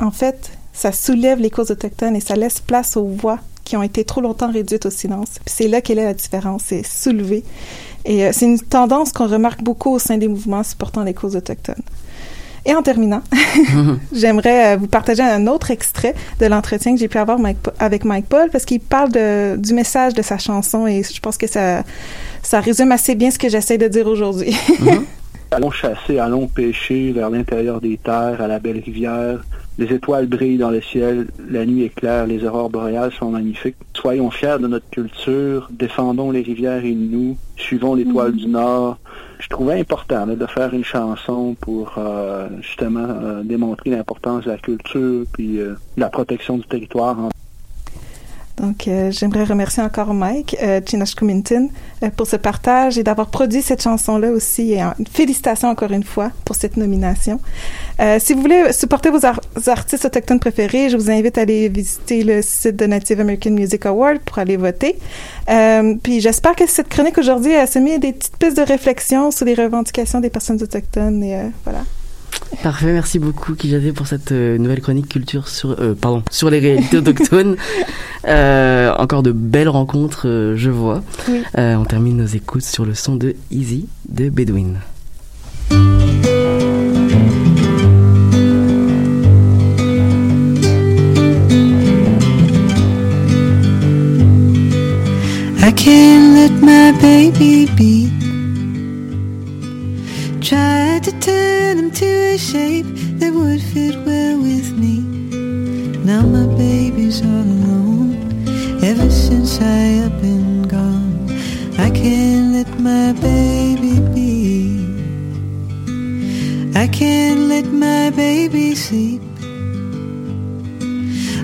en fait, ça soulève les causes autochtones et ça laisse place aux voix qui ont été trop longtemps réduites au silence. Puis c'est là qu'elle est la différence, c'est soulever. Et euh, c'est une tendance qu'on remarque beaucoup au sein des mouvements supportant les causes autochtones. Et en terminant, j'aimerais euh, vous partager un autre extrait de l'entretien que j'ai pu avoir Mike avec Mike Paul parce qu'il parle de, du message de sa chanson et je pense que ça, ça résume assez bien ce que j'essaie de dire aujourd'hui. Allons chasser, allons pêcher vers l'intérieur des terres, à la belle rivière. Les étoiles brillent dans le ciel, la nuit est claire, les aurores boréales sont magnifiques. Soyons fiers de notre culture, défendons les rivières et nous, suivons l'étoile du Nord. Je trouvais important là, de faire une chanson pour euh, justement euh, démontrer l'importance de la culture puis euh, la protection du territoire. Donc, euh, j'aimerais remercier encore Mike euh, Chinashkumintin euh, pour ce partage et d'avoir produit cette chanson-là aussi. Et euh, félicitations encore une fois pour cette nomination. Euh, si vous voulez supporter vos ar- artistes autochtones préférés, je vous invite à aller visiter le site de Native American Music Award pour aller voter. Euh, puis j'espère que cette chronique aujourd'hui a semé des petites pistes de réflexion sur les revendications des personnes autochtones. Et voilà. Parfait, merci beaucoup Kijate pour cette euh, nouvelle chronique culture sur, euh, pardon, sur les réalités autochtones. Euh, encore de belles rencontres, euh, je vois. Oui. Euh, on termine nos écoutes sur le son de Easy de Bedouin. I can't let my baby be. Tried to turn him to a shape that would fit well with me. Now my baby's all alone. Ever since I have been gone, I can't let my baby be. I can't let my baby sleep.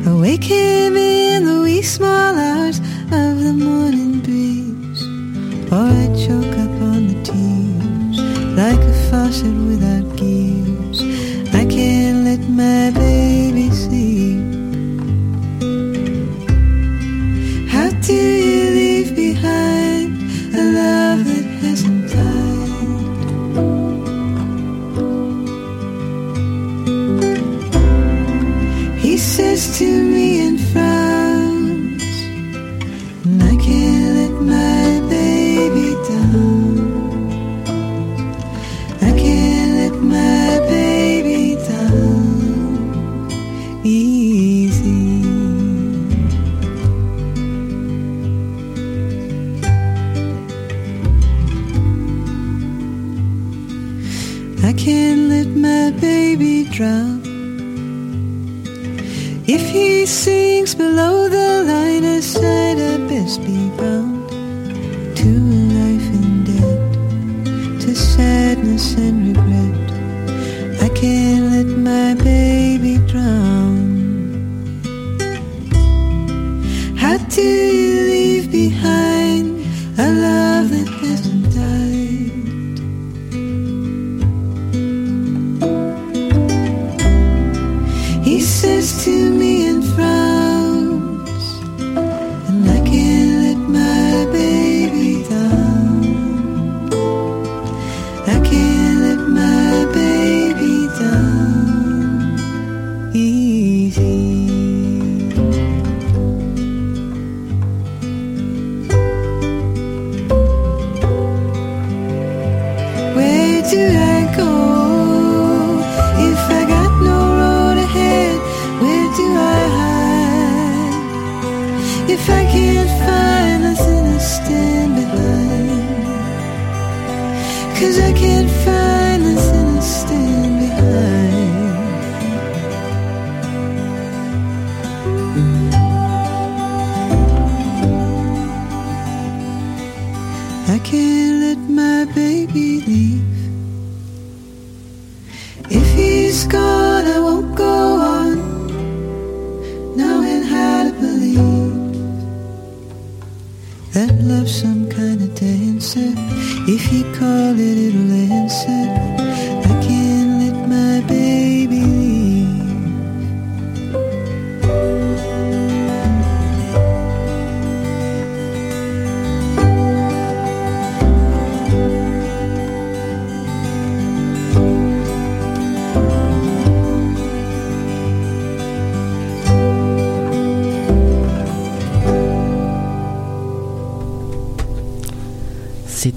awaken me in the wee small hours of the morning breeze, or I choke up like a faucet without gears. I can't let my baby sleep.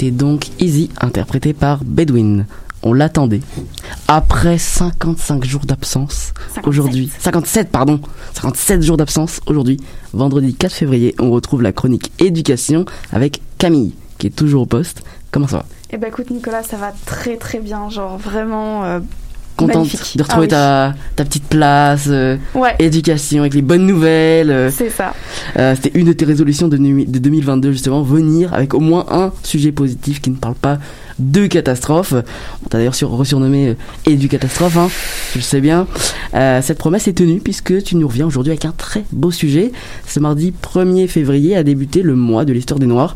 C'était donc Easy, interprété par Bedouin. On l'attendait. Après 55 jours d'absence, 57. aujourd'hui, 57 pardon, 57 jours d'absence, aujourd'hui, vendredi 4 février, on retrouve la chronique éducation avec Camille, qui est toujours au poste. Comment ça va? Eh ben écoute Nicolas, ça va très très bien, genre vraiment euh, Contente magnifique. de retrouver Ah ta, ta petite place, euh. Ouais, éducation avec les bonnes nouvelles. euh, c'est ça. Euh, C'était une de tes résolutions de, de 2022 justement, venir avec au moins un sujet positif qui ne parle pas de catastrophe. On t'a d'ailleurs sur, resurnommé euh, et du catastrophe, hein, je le sais bien. Cette promesse est tenue puisque tu nous reviens aujourd'hui avec un très beau sujet. Ce mardi 1er février a débuté le mois de l'histoire des Noirs.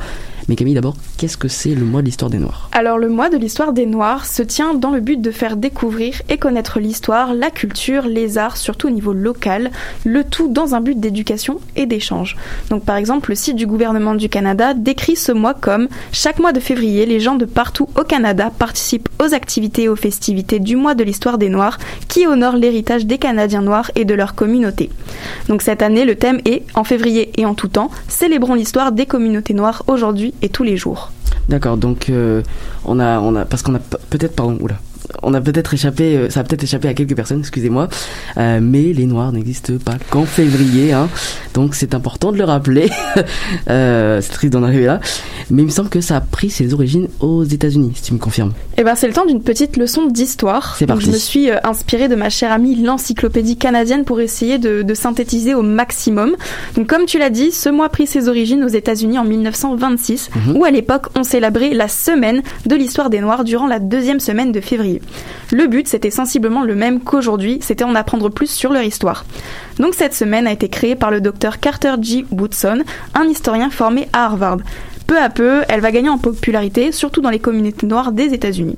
Mais Camille, d'abord, qu'est-ce que c'est le mois de l'histoire des Noirs? Alors le mois de l'histoire des Noirs se tient dans le but de faire découvrir et connaître l'histoire, la culture, les arts, surtout au niveau local, le tout dans un but d'éducation et d'échange. Donc par exemple, le site du gouvernement du Canada décrit ce mois comme chaque mois de février, les gens de partout au Canada participent aux activités et aux festivités du mois de l'histoire des Noirs qui honorent l'héritage des Canadiens noirs et de leur communauté. Donc cette année, le thème est en février et en tout temps, célébrons l'histoire des communautés noires aujourd'hui et tous les jours. D'accord, donc euh, on a, on a, parce qu'on a pe- peut-être, pardon, oula, on a peut-être échappé, euh, ça a peut-être échappé à quelques personnes, excusez-moi, euh, mais les Noirs n'existent pas qu'en février, hein, donc c'est important de le rappeler. euh, c'est triste d'en arriver là, mais il me semble que ça a pris ses origines aux États-Unis, si tu me confirmes. Eh ben, c'est le temps d'une petite leçon d'histoire. C'est Donc, parti. Je me suis inspirée de ma chère amie l'encyclopédie canadienne pour essayer de, de synthétiser au maximum. Donc, comme tu l'as dit, ce mois a pris ses origines aux États-Unis en 1926, Mhm. où à l'époque on célébrait la semaine de l'histoire des Noirs durant la deuxième semaine de février. Le but, c'était sensiblement le même qu'aujourd'hui, c'était en apprendre plus sur leur histoire. Donc cette semaine a été créée par le docteur Carter G. Woodson, un historien formé à Harvard. Peu à peu, elle va gagner en popularité, surtout dans les communautés noires des États-Unis.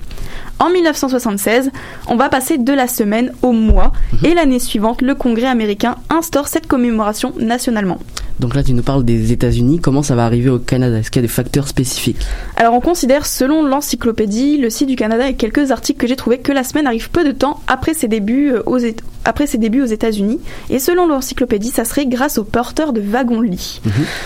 En 1976, on va passer de la semaine au mois, et l'année suivante, le Congrès américain instaure cette commémoration nationalement. Donc là, tu nous parles des États-Unis. Comment ça va arriver au Canada? Est-ce qu'il y a des facteurs spécifiques? Alors, on considère, selon l'encyclopédie, le site du Canada et quelques articles que j'ai trouvés, que la semaine arrive peu de temps après ses débuts euh, aux, après ses débuts aux États-Unis. Et selon l'encyclopédie, ça serait grâce aux porteurs de wagons-lits.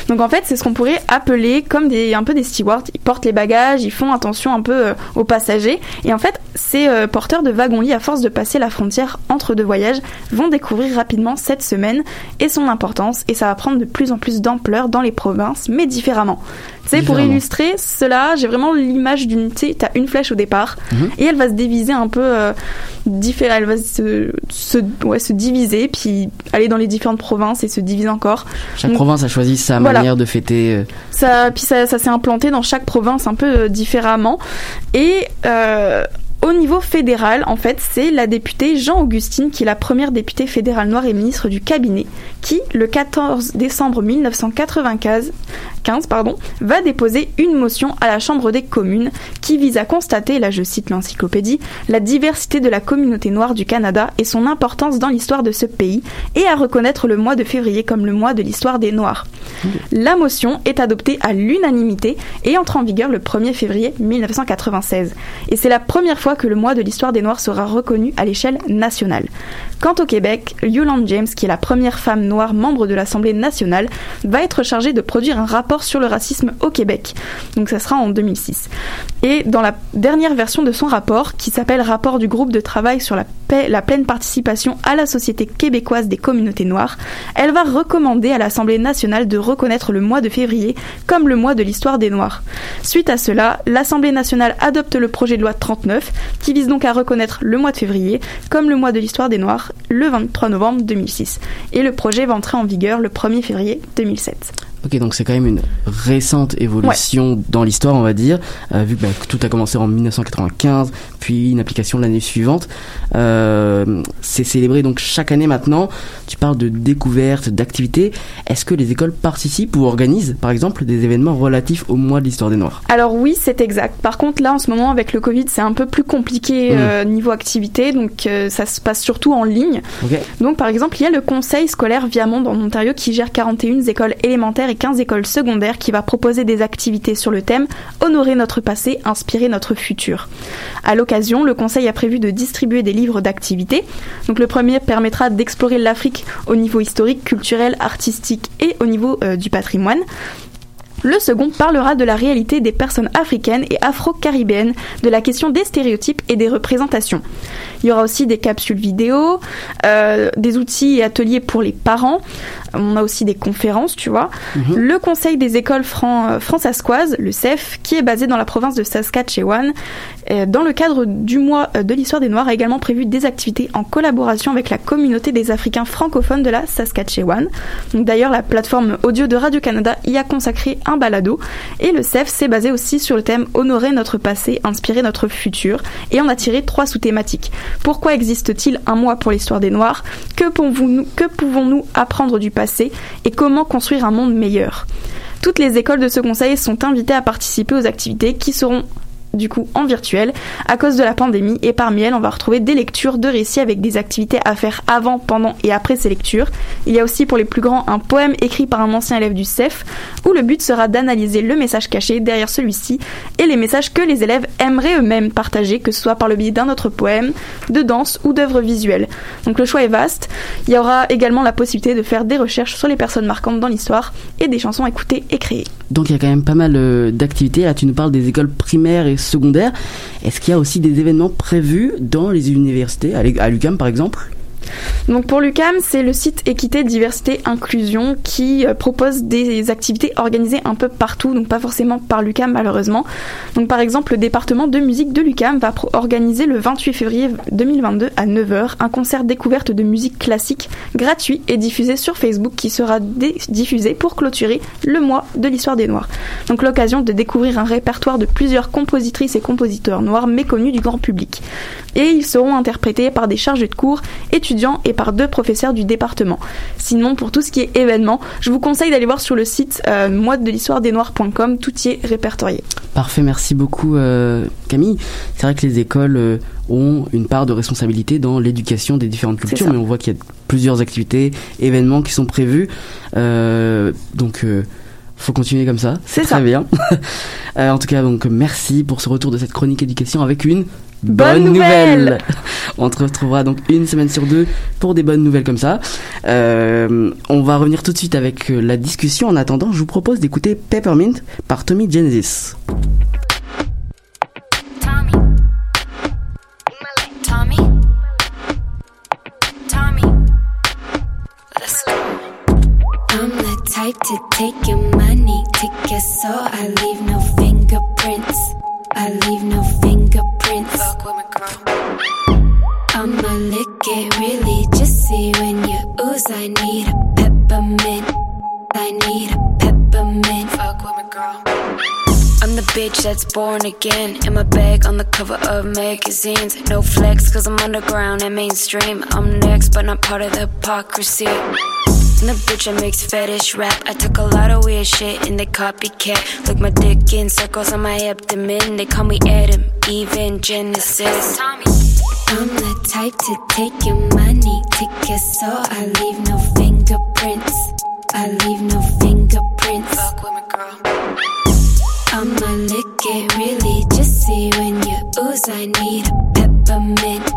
Donc en fait, c'est ce qu'on pourrait appeler comme des un peu des stewards. Ils portent les bagages, ils font attention un peu euh, aux passagers. Et en fait, ces euh, porteurs de wagons-lits, à force de passer la frontière entre deux voyages, vont découvrir rapidement cette semaine et son importance. Et ça va prendre de plus en plus d'ampleur dans les provinces, mais différemment. Tu sais, pour illustrer cela, j'ai vraiment l'image d'une, tu sais, t'as une flèche au départ, Mhm. et elle va se diviser un peu euh, elle va se, se, ouais, se diviser, puis aller dans les différentes provinces et se diviser encore. Chaque Donc, province a choisi sa Voilà. manière de fêter. euh, ça, puis ça, ça s'est implanté dans chaque province un peu euh, différemment. Et euh, au niveau fédéral, en fait, c'est la députée Jean-Augustine qui est la première députée fédérale noire et ministre du cabinet, qui, le 14 décembre 1995, 15, pardon, va déposer une motion à la Chambre des communes qui vise à constater, là je cite l'encyclopédie, la diversité de la communauté noire du Canada et son importance dans l'histoire de ce pays, et à reconnaître le mois de février comme le mois de l'histoire des Noirs. La motion est adoptée à l'unanimité et entre en vigueur le 1er février 1996. Et c'est la première fois que le mois de l'histoire des Noirs sera reconnu à l'échelle nationale. Quant au Québec, Yolande James, qui est la première femme noire membre de l'Assemblée nationale, va être chargée de produire un rapport sur le racisme au Québec. Donc ça sera en 2006. Et dans la dernière version de son rapport, qui s'appelle Rapport du groupe de travail sur la, paix- la pleine participation à la société québécoise des communautés noires, elle va recommander à l'Assemblée nationale de reconnaître le mois de février comme le mois de l'histoire des Noirs. Suite à cela, l'Assemblée nationale adopte le projet de loi 39, qui vise donc à reconnaître le mois de février comme le mois de l'histoire des Noirs le 23 novembre 2006. Et le projet va entrer en vigueur le 1er février 2007. Ok, donc c'est quand même une récente évolution dans l'histoire, on va dire, euh, vu que bah, tout a commencé en 1995, puis une application l'année suivante. Euh, c'est célébré donc chaque année maintenant. Tu parles de découvertes, d'activités. Est-ce que les écoles participent ou organisent, par exemple, des événements relatifs au mois de l'histoire des Noirs? Alors oui, c'est exact. Par contre, là, en ce moment, avec le Covid, c'est un peu plus compliqué Mm. euh, niveau activité, donc ça se passe surtout en ligne. Donc, par exemple, il y a le conseil scolaire Viamonde en Ontario qui gère 41 écoles élémentaires et 15 écoles secondaires qui va proposer des activités sur le thème Honorer notre passé, inspirer notre futur. À l'occasion, le conseil a prévu de distribuer des livres d'activités. Le premier permettra d'explorer l'Afrique au niveau historique, culturel, artistique et au niveau euh, du patrimoine. Le second parlera de la réalité des personnes africaines et afro-caribéennes, de la question des stéréotypes et des représentations. Il y aura aussi des capsules vidéo, euh, des outils et ateliers pour les parents. On a aussi des conférences, tu vois. Le Conseil des écoles fran fransaskoises, le CEF, qui est basé dans la province de Saskatchewan, euh, dans le cadre du mois euh, de l'histoire des Noirs, a également prévu des activités en collaboration avec la communauté des Africains francophones de la Saskatchewan. D'ailleurs, la plateforme audio de Radio-Canada y a consacré un balado. Et le CEF s'est basé aussi sur le thème Honorer notre passé, inspirer notre futur. Et on a tiré trois sous-thématiques. Pourquoi existe-t-il un mois pour l'histoire des Noirs? Que pouvons-nous apprendre du passé? Et comment construire un monde meilleur? Toutes les écoles de ce conseil sont invitées à participer aux activités qui seront du coup en virtuel à cause de la pandémie et parmi elles on va retrouver des lectures de récits avec des activités à faire avant, pendant et après ces lectures. Il y a aussi pour les plus grands un poème écrit par un ancien élève du CEF où le but sera d'analyser le message caché derrière celui-ci et les messages que les élèves aimeraient eux-mêmes partager que ce soit par le biais d'un autre poème, de danse ou d'œuvres visuelles. Donc le choix est vaste. Il y aura également la possibilité de faire des recherches sur les personnes marquantes dans l'histoire et des chansons écoutées et créées. Donc il y a quand même pas mal euh, d'activités. Là, tu nous parles des écoles primaires et secondaires. Est-ce qu'il y a aussi des événements prévus dans les universités, à l'U- à l'UQAM par exemple? Donc pour l'UCAM, c'est le site Équité, Diversité, Inclusion qui euh, propose des activités organisées un peu partout, donc pas forcément par l'UCAM malheureusement. Donc par exemple, le département de musique de l'UCAM va organiser le 28 février 2022 à 9h un concert découverte de musique classique gratuit et diffusé sur Facebook qui sera diffusé pour clôturer le mois de l'histoire des Noirs. Donc l'occasion de découvrir un répertoire de plusieurs compositrices et compositeurs noirs méconnus du grand public. Et ils seront interprétés par des chargés de cours, étudiants et par deux professeurs du département. Sinon, pour tout ce qui est événement, je vous conseille d'aller voir sur le site euh, mois de l'histoire des noirs.com, tout y est répertorié. Parfait, merci beaucoup euh, Camille. C'est vrai que les écoles euh, ont une part de responsabilité dans l'éducation des différentes cultures, mais on voit qu'il y a plusieurs activités, événements qui sont prévus. Euh, donc faut continuer comme ça. C'est très bien. Euh, en tout cas, donc merci pour ce retour de cette chronique éducation avec une bonne, nouvelle. on te retrouvera donc une semaine sur deux pour des bonnes nouvelles comme ça. Euh, on va revenir tout de suite avec euh, la discussion. En attendant, je vous propose d'écouter Peppermint par Tommy Genesis. Type to take your money, take your soul. I leave no fingerprints. I leave no fingerprints. Fuck with me, girl. I'ma lick it really just see when you ooze. I need a peppermint. I need a peppermint. Fuck with me, girl. I'm the bitch that's born again. In my bag on the cover of magazines. No flex, cause I'm underground and mainstream. I'm next, but not part of the hypocrisy. And the bitch that makes fetish rap. I took a lot of weird shit and they copycat. Look my dick in circles on my abdomen. They call me Adam, even Genesis. I'm the type to take your money, take your soul. I leave no fingerprints. I leave no fingerprints. Fuck with me, girl. I'ma lick it really just see when you ooze. I need a peppermint.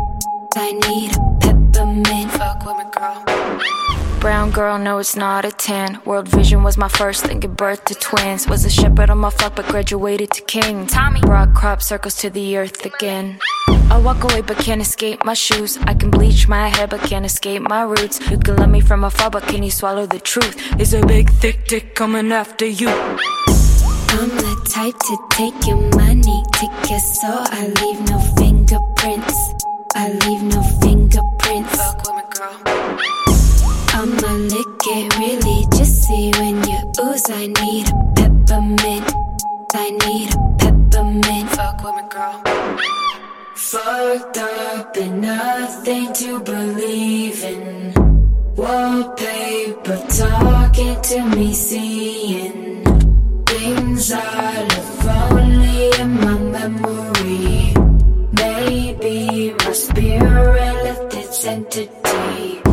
I need a peppermint. Fuck with me, girl. Brown girl, no, it's not a 10. World Vision was my first thing, give birth to twins. Was a shepherd on my flock, but graduated to king. Tommy brought crop circles to the earth again. I walk away, but can't escape my shoes. I can bleach my hair, but can't escape my roots. You can love me from afar, but can you swallow the truth? There's a big, thick dick coming after you. I'm the type to take your money, take your soul. I leave no fingerprints. I leave no fingerprints. Fuck with me, girl. I'ma lick it really see when you ooze. I need a peppermint. I need a peppermint. Fuck with me, girl. Fucked up and nothing to believe in. Wallpaper talking to me, seeing things I left only in my memory. Maybe my spirit left its entity.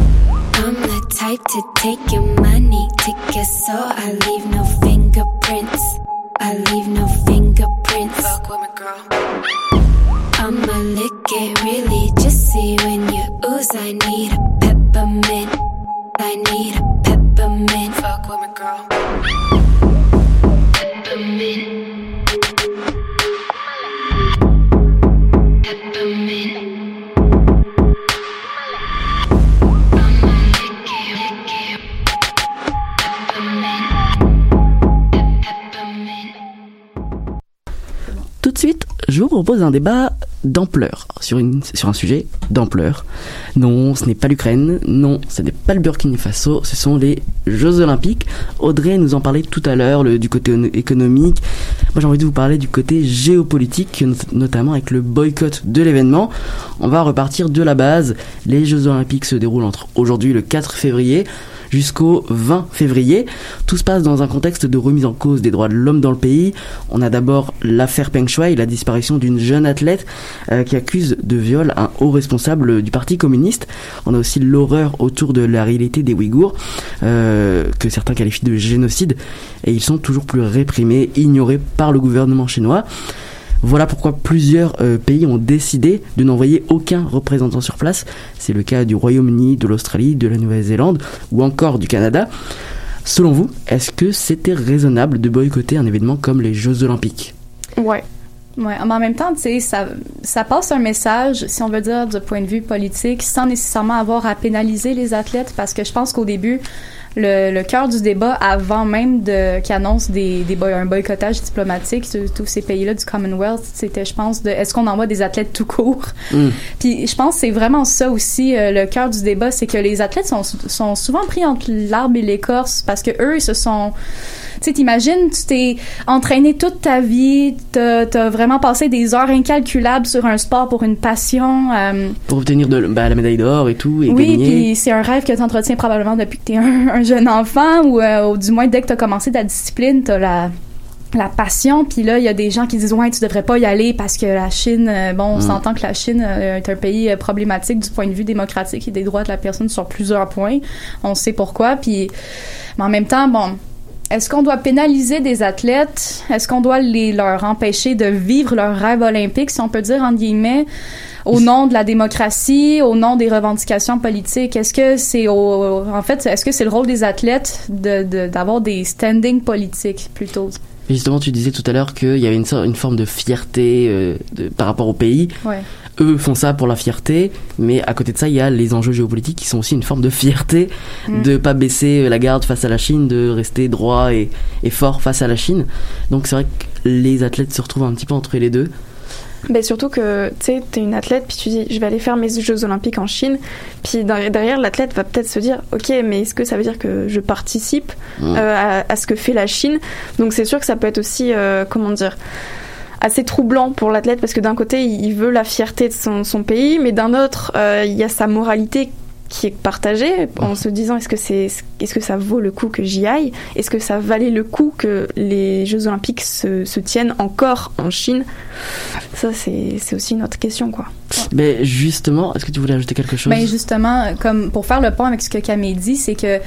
Type to take your money, your soul. I leave no fingerprints. I leave no fingerprints. Fuck with me, girl. I'ma lick it really just see when you ooze. I need a peppermint. I need a peppermint. Fuck with me, girl. Peppermint. Peppermint. De suite, je vous propose un débat d'ampleur sur, sur un sujet d'ampleur. Non, ce n'est pas l'Ukraine, non, ce n'est pas le Burkina Faso, ce sont les Jeux Olympiques. Audrey nous en parlait tout à l'heure du côté on- économique. Moi j'ai envie de vous parler du côté géopolitique, not- notamment avec le boycott de l'événement. On va repartir de la base. Les Jeux Olympiques se déroulent entre aujourd'hui le 4 février jusqu'au 20 février. Tout se passe dans un contexte de remise en cause des droits de l'homme dans le pays. On a d'abord l'affaire Peng Shuai, la disparition d'une jeune athlète euh, qui accuse de viol un haut responsable du Parti communiste. On a aussi l'horreur autour de la réalité des Ouïghours, euh, que certains qualifient de génocide, et ils sont toujours plus réprimés, ignorés par le gouvernement chinois. Voilà pourquoi plusieurs euh, pays ont décidé de n'envoyer aucun représentant sur place. C'est le cas du Royaume-Uni, de l'Australie, de la Nouvelle-Zélande ou encore du Canada. Selon vous, est-ce que c'était raisonnable de boycotter un événement comme les Jeux Olympiques? Ouais. Ouais, mais en même temps, ça, ça passe un message, si on veut dire, du point de vue politique, sans nécessairement avoir à pénaliser les athlètes, parce que je pense qu'au début, le, le cœur du débat, avant même de qui annonce des, des boy- un boycottage diplomatique sur tous ces pays-là du Commonwealth, c'était, je pense, de est-ce qu'on envoie des athlètes tout court? Mm. Puis je pense que c'est vraiment ça aussi euh, le cœur du débat, c'est que les athlètes sont, sont souvent pris entre l'arbre et l'écorce parce que eux ils se sont tu sais, t'imagines, tu t'es entraîné toute ta vie, t'as as vraiment passé des heures incalculables sur un sport pour une passion. euh, Pour obtenir de, bah, la médaille d'or et tout, et oui, gagner. puis c'est un rêve que tu entretiens probablement depuis que t'es un, un jeune enfant ou, euh, ou du moins dès que t'as commencé ta discipline, t'as la la passion puis là il y a des gens qui disent ouais tu devrais pas y aller parce que la Chine euh, bon on Mm. s'entend que la Chine est un pays problématique du point de vue démocratique et des droits de la personne sur plusieurs points on sait pourquoi puis mais en même temps bon est-ce qu'on doit pénaliser des athlètes? Est-ce qu'on doit les, leur empêcher de vivre leur rêve olympique, si on peut dire, entre guillemets, au nom de la démocratie, au nom des revendications politiques? Est-ce que c'est au, en fait, est-ce que c'est le rôle des athlètes de, de- d'avoir des standings politiques, plutôt? Justement, tu disais tout à l'heure qu'il y avait une, sorte- une forme de fierté euh, de- par rapport au pays. Ouais. Eux font ça pour la fierté, mais à côté de ça, il y a les enjeux géopolitiques qui sont aussi une forme de fierté Mm. de pas baisser la garde face à la Chine, de rester droit et, et fort face à la Chine. Donc c'est vrai que les athlètes se retrouvent un petit peu entre les deux. Ben surtout que tu sais, t'es une athlète, puis tu dis je vais aller faire mes Jeux Olympiques en Chine, puis derrière, l'athlète va peut-être se dire ok, mais est-ce que ça veut dire que je participe euh, à, à ce que fait la Chine? Donc c'est sûr que ça peut être aussi, euh, comment dire, assez troublant pour l'athlète parce que d'un côté il veut la fierté de son, son pays, mais d'un autre euh, il y a sa moralité qui est partagée en se disant est-ce que c'est est-ce que ça vaut le coup que j'y aille? Est-ce que ça valait le coup que les Jeux Olympiques se, se tiennent encore en Chine? Ça c'est c'est aussi une autre question quoi. Mais justement, est-ce que tu voulais ajouter quelque chose? Ben justement, comme pour faire le pont avec ce que Camille dit, c'est que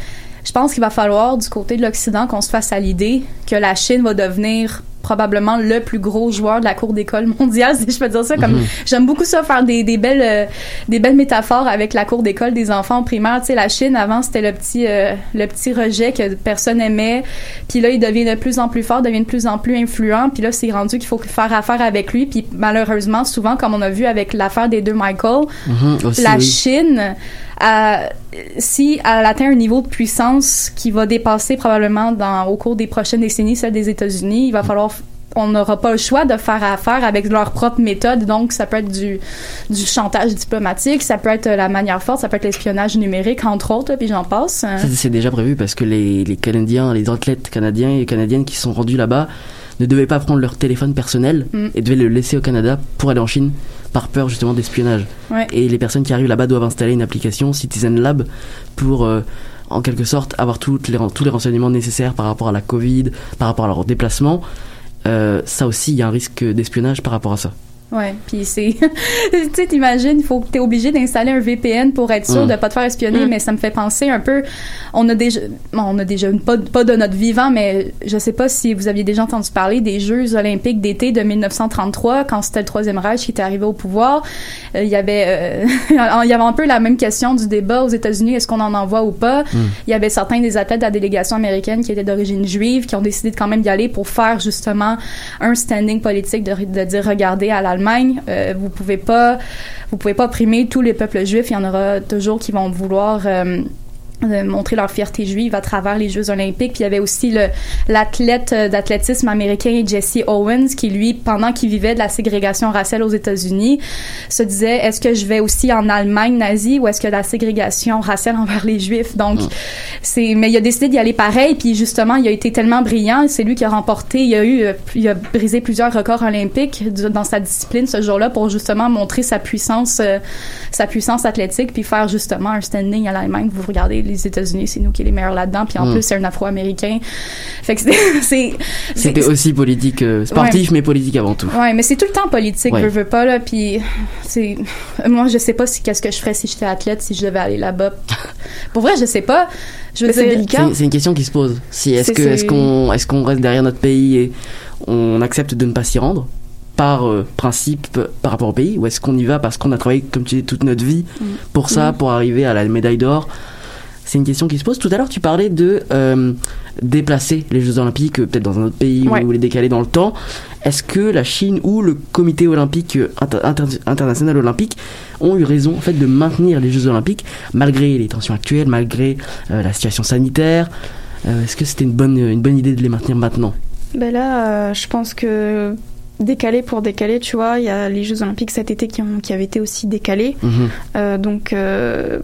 je pense qu'il va falloir du côté de l'Occident qu'on se fasse à l'idée que la Chine va devenir probablement le plus gros joueur de la cour d'école mondiale, si je peux dire ça. Comme Mhm. j'aime beaucoup ça faire des, des belles euh, des belles métaphores avec la cour d'école des enfants primaires. Tu sais, la Chine avant c'était le petit euh, le petit rejet que personne aimait, puis là il devient de plus en plus fort, devient de plus en plus influent, puis là c'est rendu qu'il faut faire affaire avec lui, puis malheureusement souvent comme on a vu avec l'affaire des deux Michael, Mhm, aussi, la oui. Chine, euh, si elle atteint un niveau de puissance qui va dépasser probablement dans, au cours des prochaines décennies celle des États-Unis, il va falloir on n'aura pas le choix de faire affaire avec leur propre méthode. Donc, ça peut être du, du chantage diplomatique, ça peut être la manière forte, ça peut être l'espionnage numérique, entre autres, puis j'en passe. Ça, C'est déjà prévu parce que les, les Canadiens, les athlètes canadiens et canadiennes qui sont rendus là-bas ne devaient pas prendre leur téléphone personnel Mm. et devaient le laisser au Canada pour aller en Chine par peur justement d'espionnage. Ouais. Et les personnes qui arrivent là-bas doivent installer une application Citizen Lab pour euh, en quelque sorte avoir toutes les, tous les renseignements nécessaires par rapport à la Covid, par rapport à leur déplacement. Euh, ça aussi, il y a un risque d'espionnage par rapport à ça. Ouais, puis c'est tu sais t'imagines, il faut que t'es obligé d'installer un VPN pour être sûr Mm. de pas te faire espionner, Mm. mais ça me fait penser un peu on a déjà bon, on a déjà pas pas de notre vivant mais je sais pas si vous aviez déjà entendu parler des Jeux olympiques d'été de 1933 quand c'était le troisième Reich qui était arrivé au pouvoir, Euh, il y avait euh, il y avait un peu la même question du débat aux États-Unis, est-ce qu'on en envoie ou pas? Mm. Il y avait certains des athlètes de la délégation américaine qui étaient d'origine juive qui ont décidé de quand même y aller pour faire justement un standing politique de, de dire regardez à euh, vous pouvez pas vous pouvez pas opprimer tous les peuples juifs. Il y en aura toujours qui vont vouloir euh, de montrer leur fierté juive à travers les Jeux olympiques. Puis il y avait aussi l'athlète euh, d'athlétisme américain Jesse Owens qui lui pendant qu'il vivait de la ségrégation raciale aux États-Unis se disait est-ce que je vais aussi en Allemagne nazie ou est-ce que la ségrégation raciale envers les juifs? Donc c'est mais il a décidé d'y aller pareil. Puis justement il a été tellement brillant. C'est lui qui a remporté. Il a eu euh, il a brisé plusieurs records olympiques dans sa discipline ce jour-là pour justement montrer sa puissance euh, sa puissance athlétique puis faire justement un standing à l'Allemagne. Vous regardez les États-Unis c'est nous qui est les meilleurs là-dedans puis en Mm. plus c'est un Afro-américain fait que c'est c'est C'était aussi politique, euh, sportif, Ouais. mais politique avant tout. Ouais, mais c'est tout le temps politique, Ouais. veux, veux pas, là, puis c'est... Moi, je sais pas si qu'est-ce que je ferais si j'étais athlète, si je devais aller là-bas. Pour vrai, je sais pas. Je veux dire... C'est une question qui se pose. Si est-ce que qu'on est-ce qu'on reste derrière notre pays et on accepte de ne pas s'y rendre par euh, principe par rapport au pays ou est-ce qu'on y va parce qu'on a travaillé comme tu dis toute notre vie Mm. pour ça Mm. pour arriver à la médaille d'or c'est une question qui se pose. Tout à l'heure, tu parlais de euh, déplacer les Jeux Olympiques, peut-être dans un autre pays Ouais. ou les décaler dans le temps. Est-ce que la Chine ou le Comité olympique euh, inter- inter- international olympique ont eu raison en fait de maintenir les Jeux Olympiques malgré les tensions actuelles, malgré euh, la situation sanitaire? Euh, Est-ce que c'était une bonne une bonne idée de les maintenir maintenant? Ben là, je pense que décaler pour décaler, tu vois, il y a les Jeux Olympiques cet été qui, ont, qui avaient été aussi décalés. Mhm. Euh, donc, euh,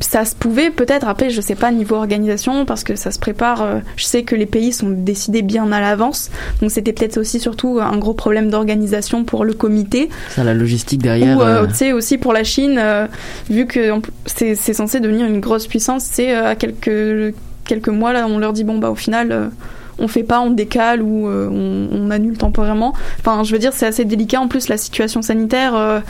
ça se pouvait peut-être, après, je sais pas, niveau organisation, parce que ça se prépare. euh, je sais que les pays sont décidés bien à l'avance. Donc, c'était peut-être aussi surtout un gros problème d'organisation pour le comité. Ça, la logistique derrière. Ou, euh, euh, tu sais, aussi pour la Chine, euh, vu que c'est c'est censé devenir une grosse puissance, c'est à quelques, quelques mois, là, on leur dit, bon, bah, au final, on fait pas, on décale ou euh, on, on annule temporairement. Enfin, je veux dire, c'est assez délicat. En plus, la situation sanitaire. euh,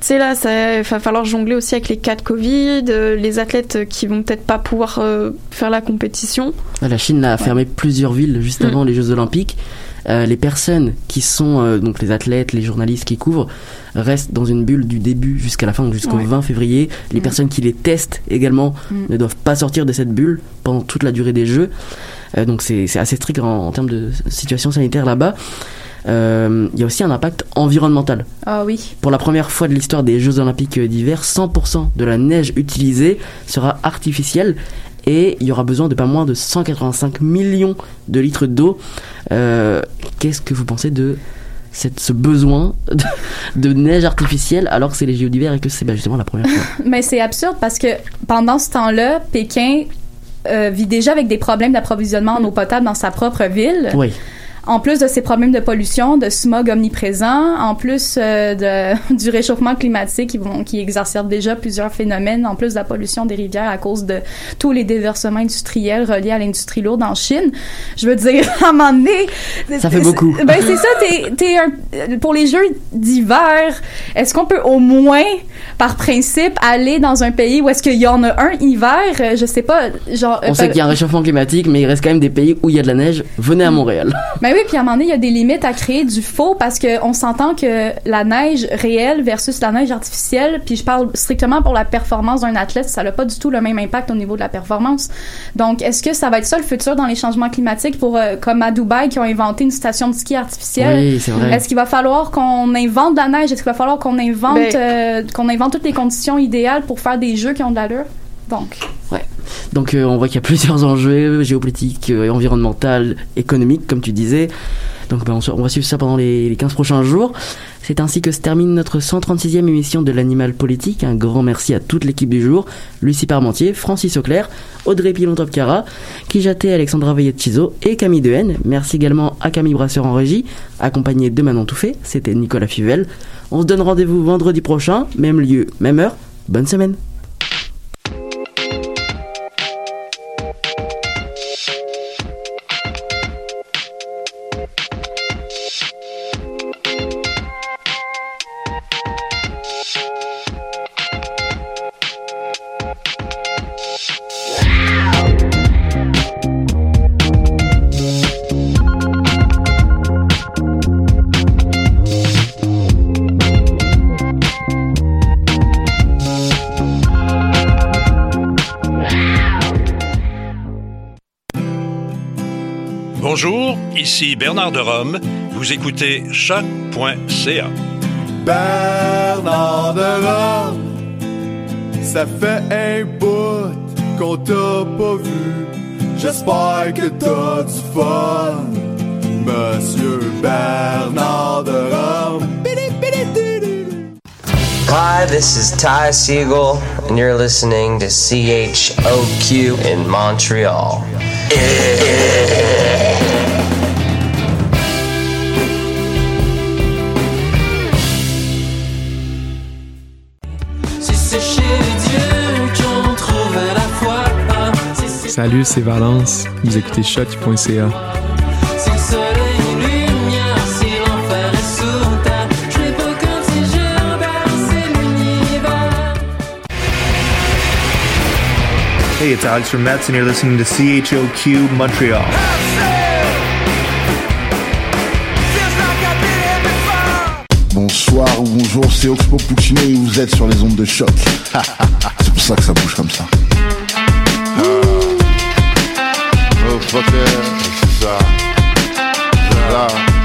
tu sais là, ça va falloir jongler aussi avec les cas de Covid, euh, les athlètes qui vont peut-être pas pouvoir euh, faire la compétition. La Chine a fermé plusieurs villes juste Mm. avant les Jeux Olympiques. Euh, les personnes qui sont euh, donc les athlètes, les journalistes qui couvrent restent dans une bulle du début jusqu'à la fin, jusqu'au Ouais. 20 février. Les Mm. personnes qui les testent également Mm. ne doivent pas sortir de cette bulle pendant toute la durée des Jeux. Euh, donc c'est c'est assez strict en, en termes de situation sanitaire là-bas. Euh, Il y a aussi un impact environnemental. Ah oui. Pour la première fois de l'histoire des Jeux Olympiques d'hiver, 100% de la neige utilisée sera artificielle et il y aura besoin de pas moins de 185 millions de litres d'eau. Euh, Qu'est-ce que vous pensez de cette, ce besoin de, de neige artificielle alors que c'est les Jeux d'hiver et que c'est bah, justement la première fois? Mais c'est absurde parce que pendant ce temps-là, Pékin euh, vit déjà avec des problèmes d'approvisionnement en eau potable dans sa propre ville. Oui. En plus de ces problèmes de pollution, de smog omniprésent, en plus euh, de, du réchauffement climatique qui, vont, qui exacerbe déjà plusieurs phénomènes, en plus de la pollution des rivières à cause de tous les déversements industriels reliés à l'industrie lourde en Chine. Je veux dire, à un moment donné... Ça fait beaucoup. Ben c'est ça, t'es, t'es un- pour les jeux d'hiver, est-ce qu'on peut au moins, par principe, aller dans un pays où est-ce qu'il y en a un hiver, euh, je sais pas, genre... On euh, sait qu'il y a un réchauffement climatique mais il reste quand même des pays où il y a de la neige. Venez à Montréal. Ben oui, puis à un moment donné, il y a des limites à créer du faux parce que on s'entend que la neige réelle versus la neige artificielle, puis je parle strictement pour la performance d'un athlète, ça n'a pas du tout le même impact au niveau de la performance. Donc, est-ce que ça va être ça le futur dans les changements climatiques pour euh, comme à Dubaï qui ont inventé une station de ski artificielle? Oui, c'est vrai. Est-ce qu'il va falloir qu'on invente de la neige? Est-ce qu'il va falloir qu'on invente Ben- euh, qu'on invente toutes les conditions idéales pour faire des jeux qui ont de l'allure? Donc, euh, on voit qu'il y a plusieurs enjeux géopolitiques, euh, environnementaux, économiques, comme tu disais. Donc ben, on, on va suivre ça pendant les, les 15 prochains jours. C'est ainsi que se termine notre 136e émission de l'Animal Politique. Un grand merci à toute l'équipe du jour. Lucie Parmentier, Francis Auclair, Audrey Pilon-Topcara, Kijaté, Alexandra Veillet-Chizo et Camille Dehaene. Merci également à Camille Brasseur en régie, accompagné de Manon Touffet. C'était Nicolas Fivel. On se donne rendez-vous vendredi prochain, même lieu, même heure. Bonne semaine. Bonjour, ici Bernard de Rome. Vous écoutez choc.ca. Bernard de Rome, ça fait un bout qu'on t'a pas vu. J'espère que t'as du fun, Monsieur Bernard de Rome. Hi, this is Ty Siegel, and you're listening to CHOQ in Montreal. Salut, c'est Valence. Vous écoutez l'univers. Hey, it's Alex from Mets, and you're listening to CHOQ Montreal. Bonsoir ou bonjour, c'est Oxpo Puccino et vous êtes sur les ondes de choc. c'est pour ça que ça bouge comme ça. C'est ça. C'est ça.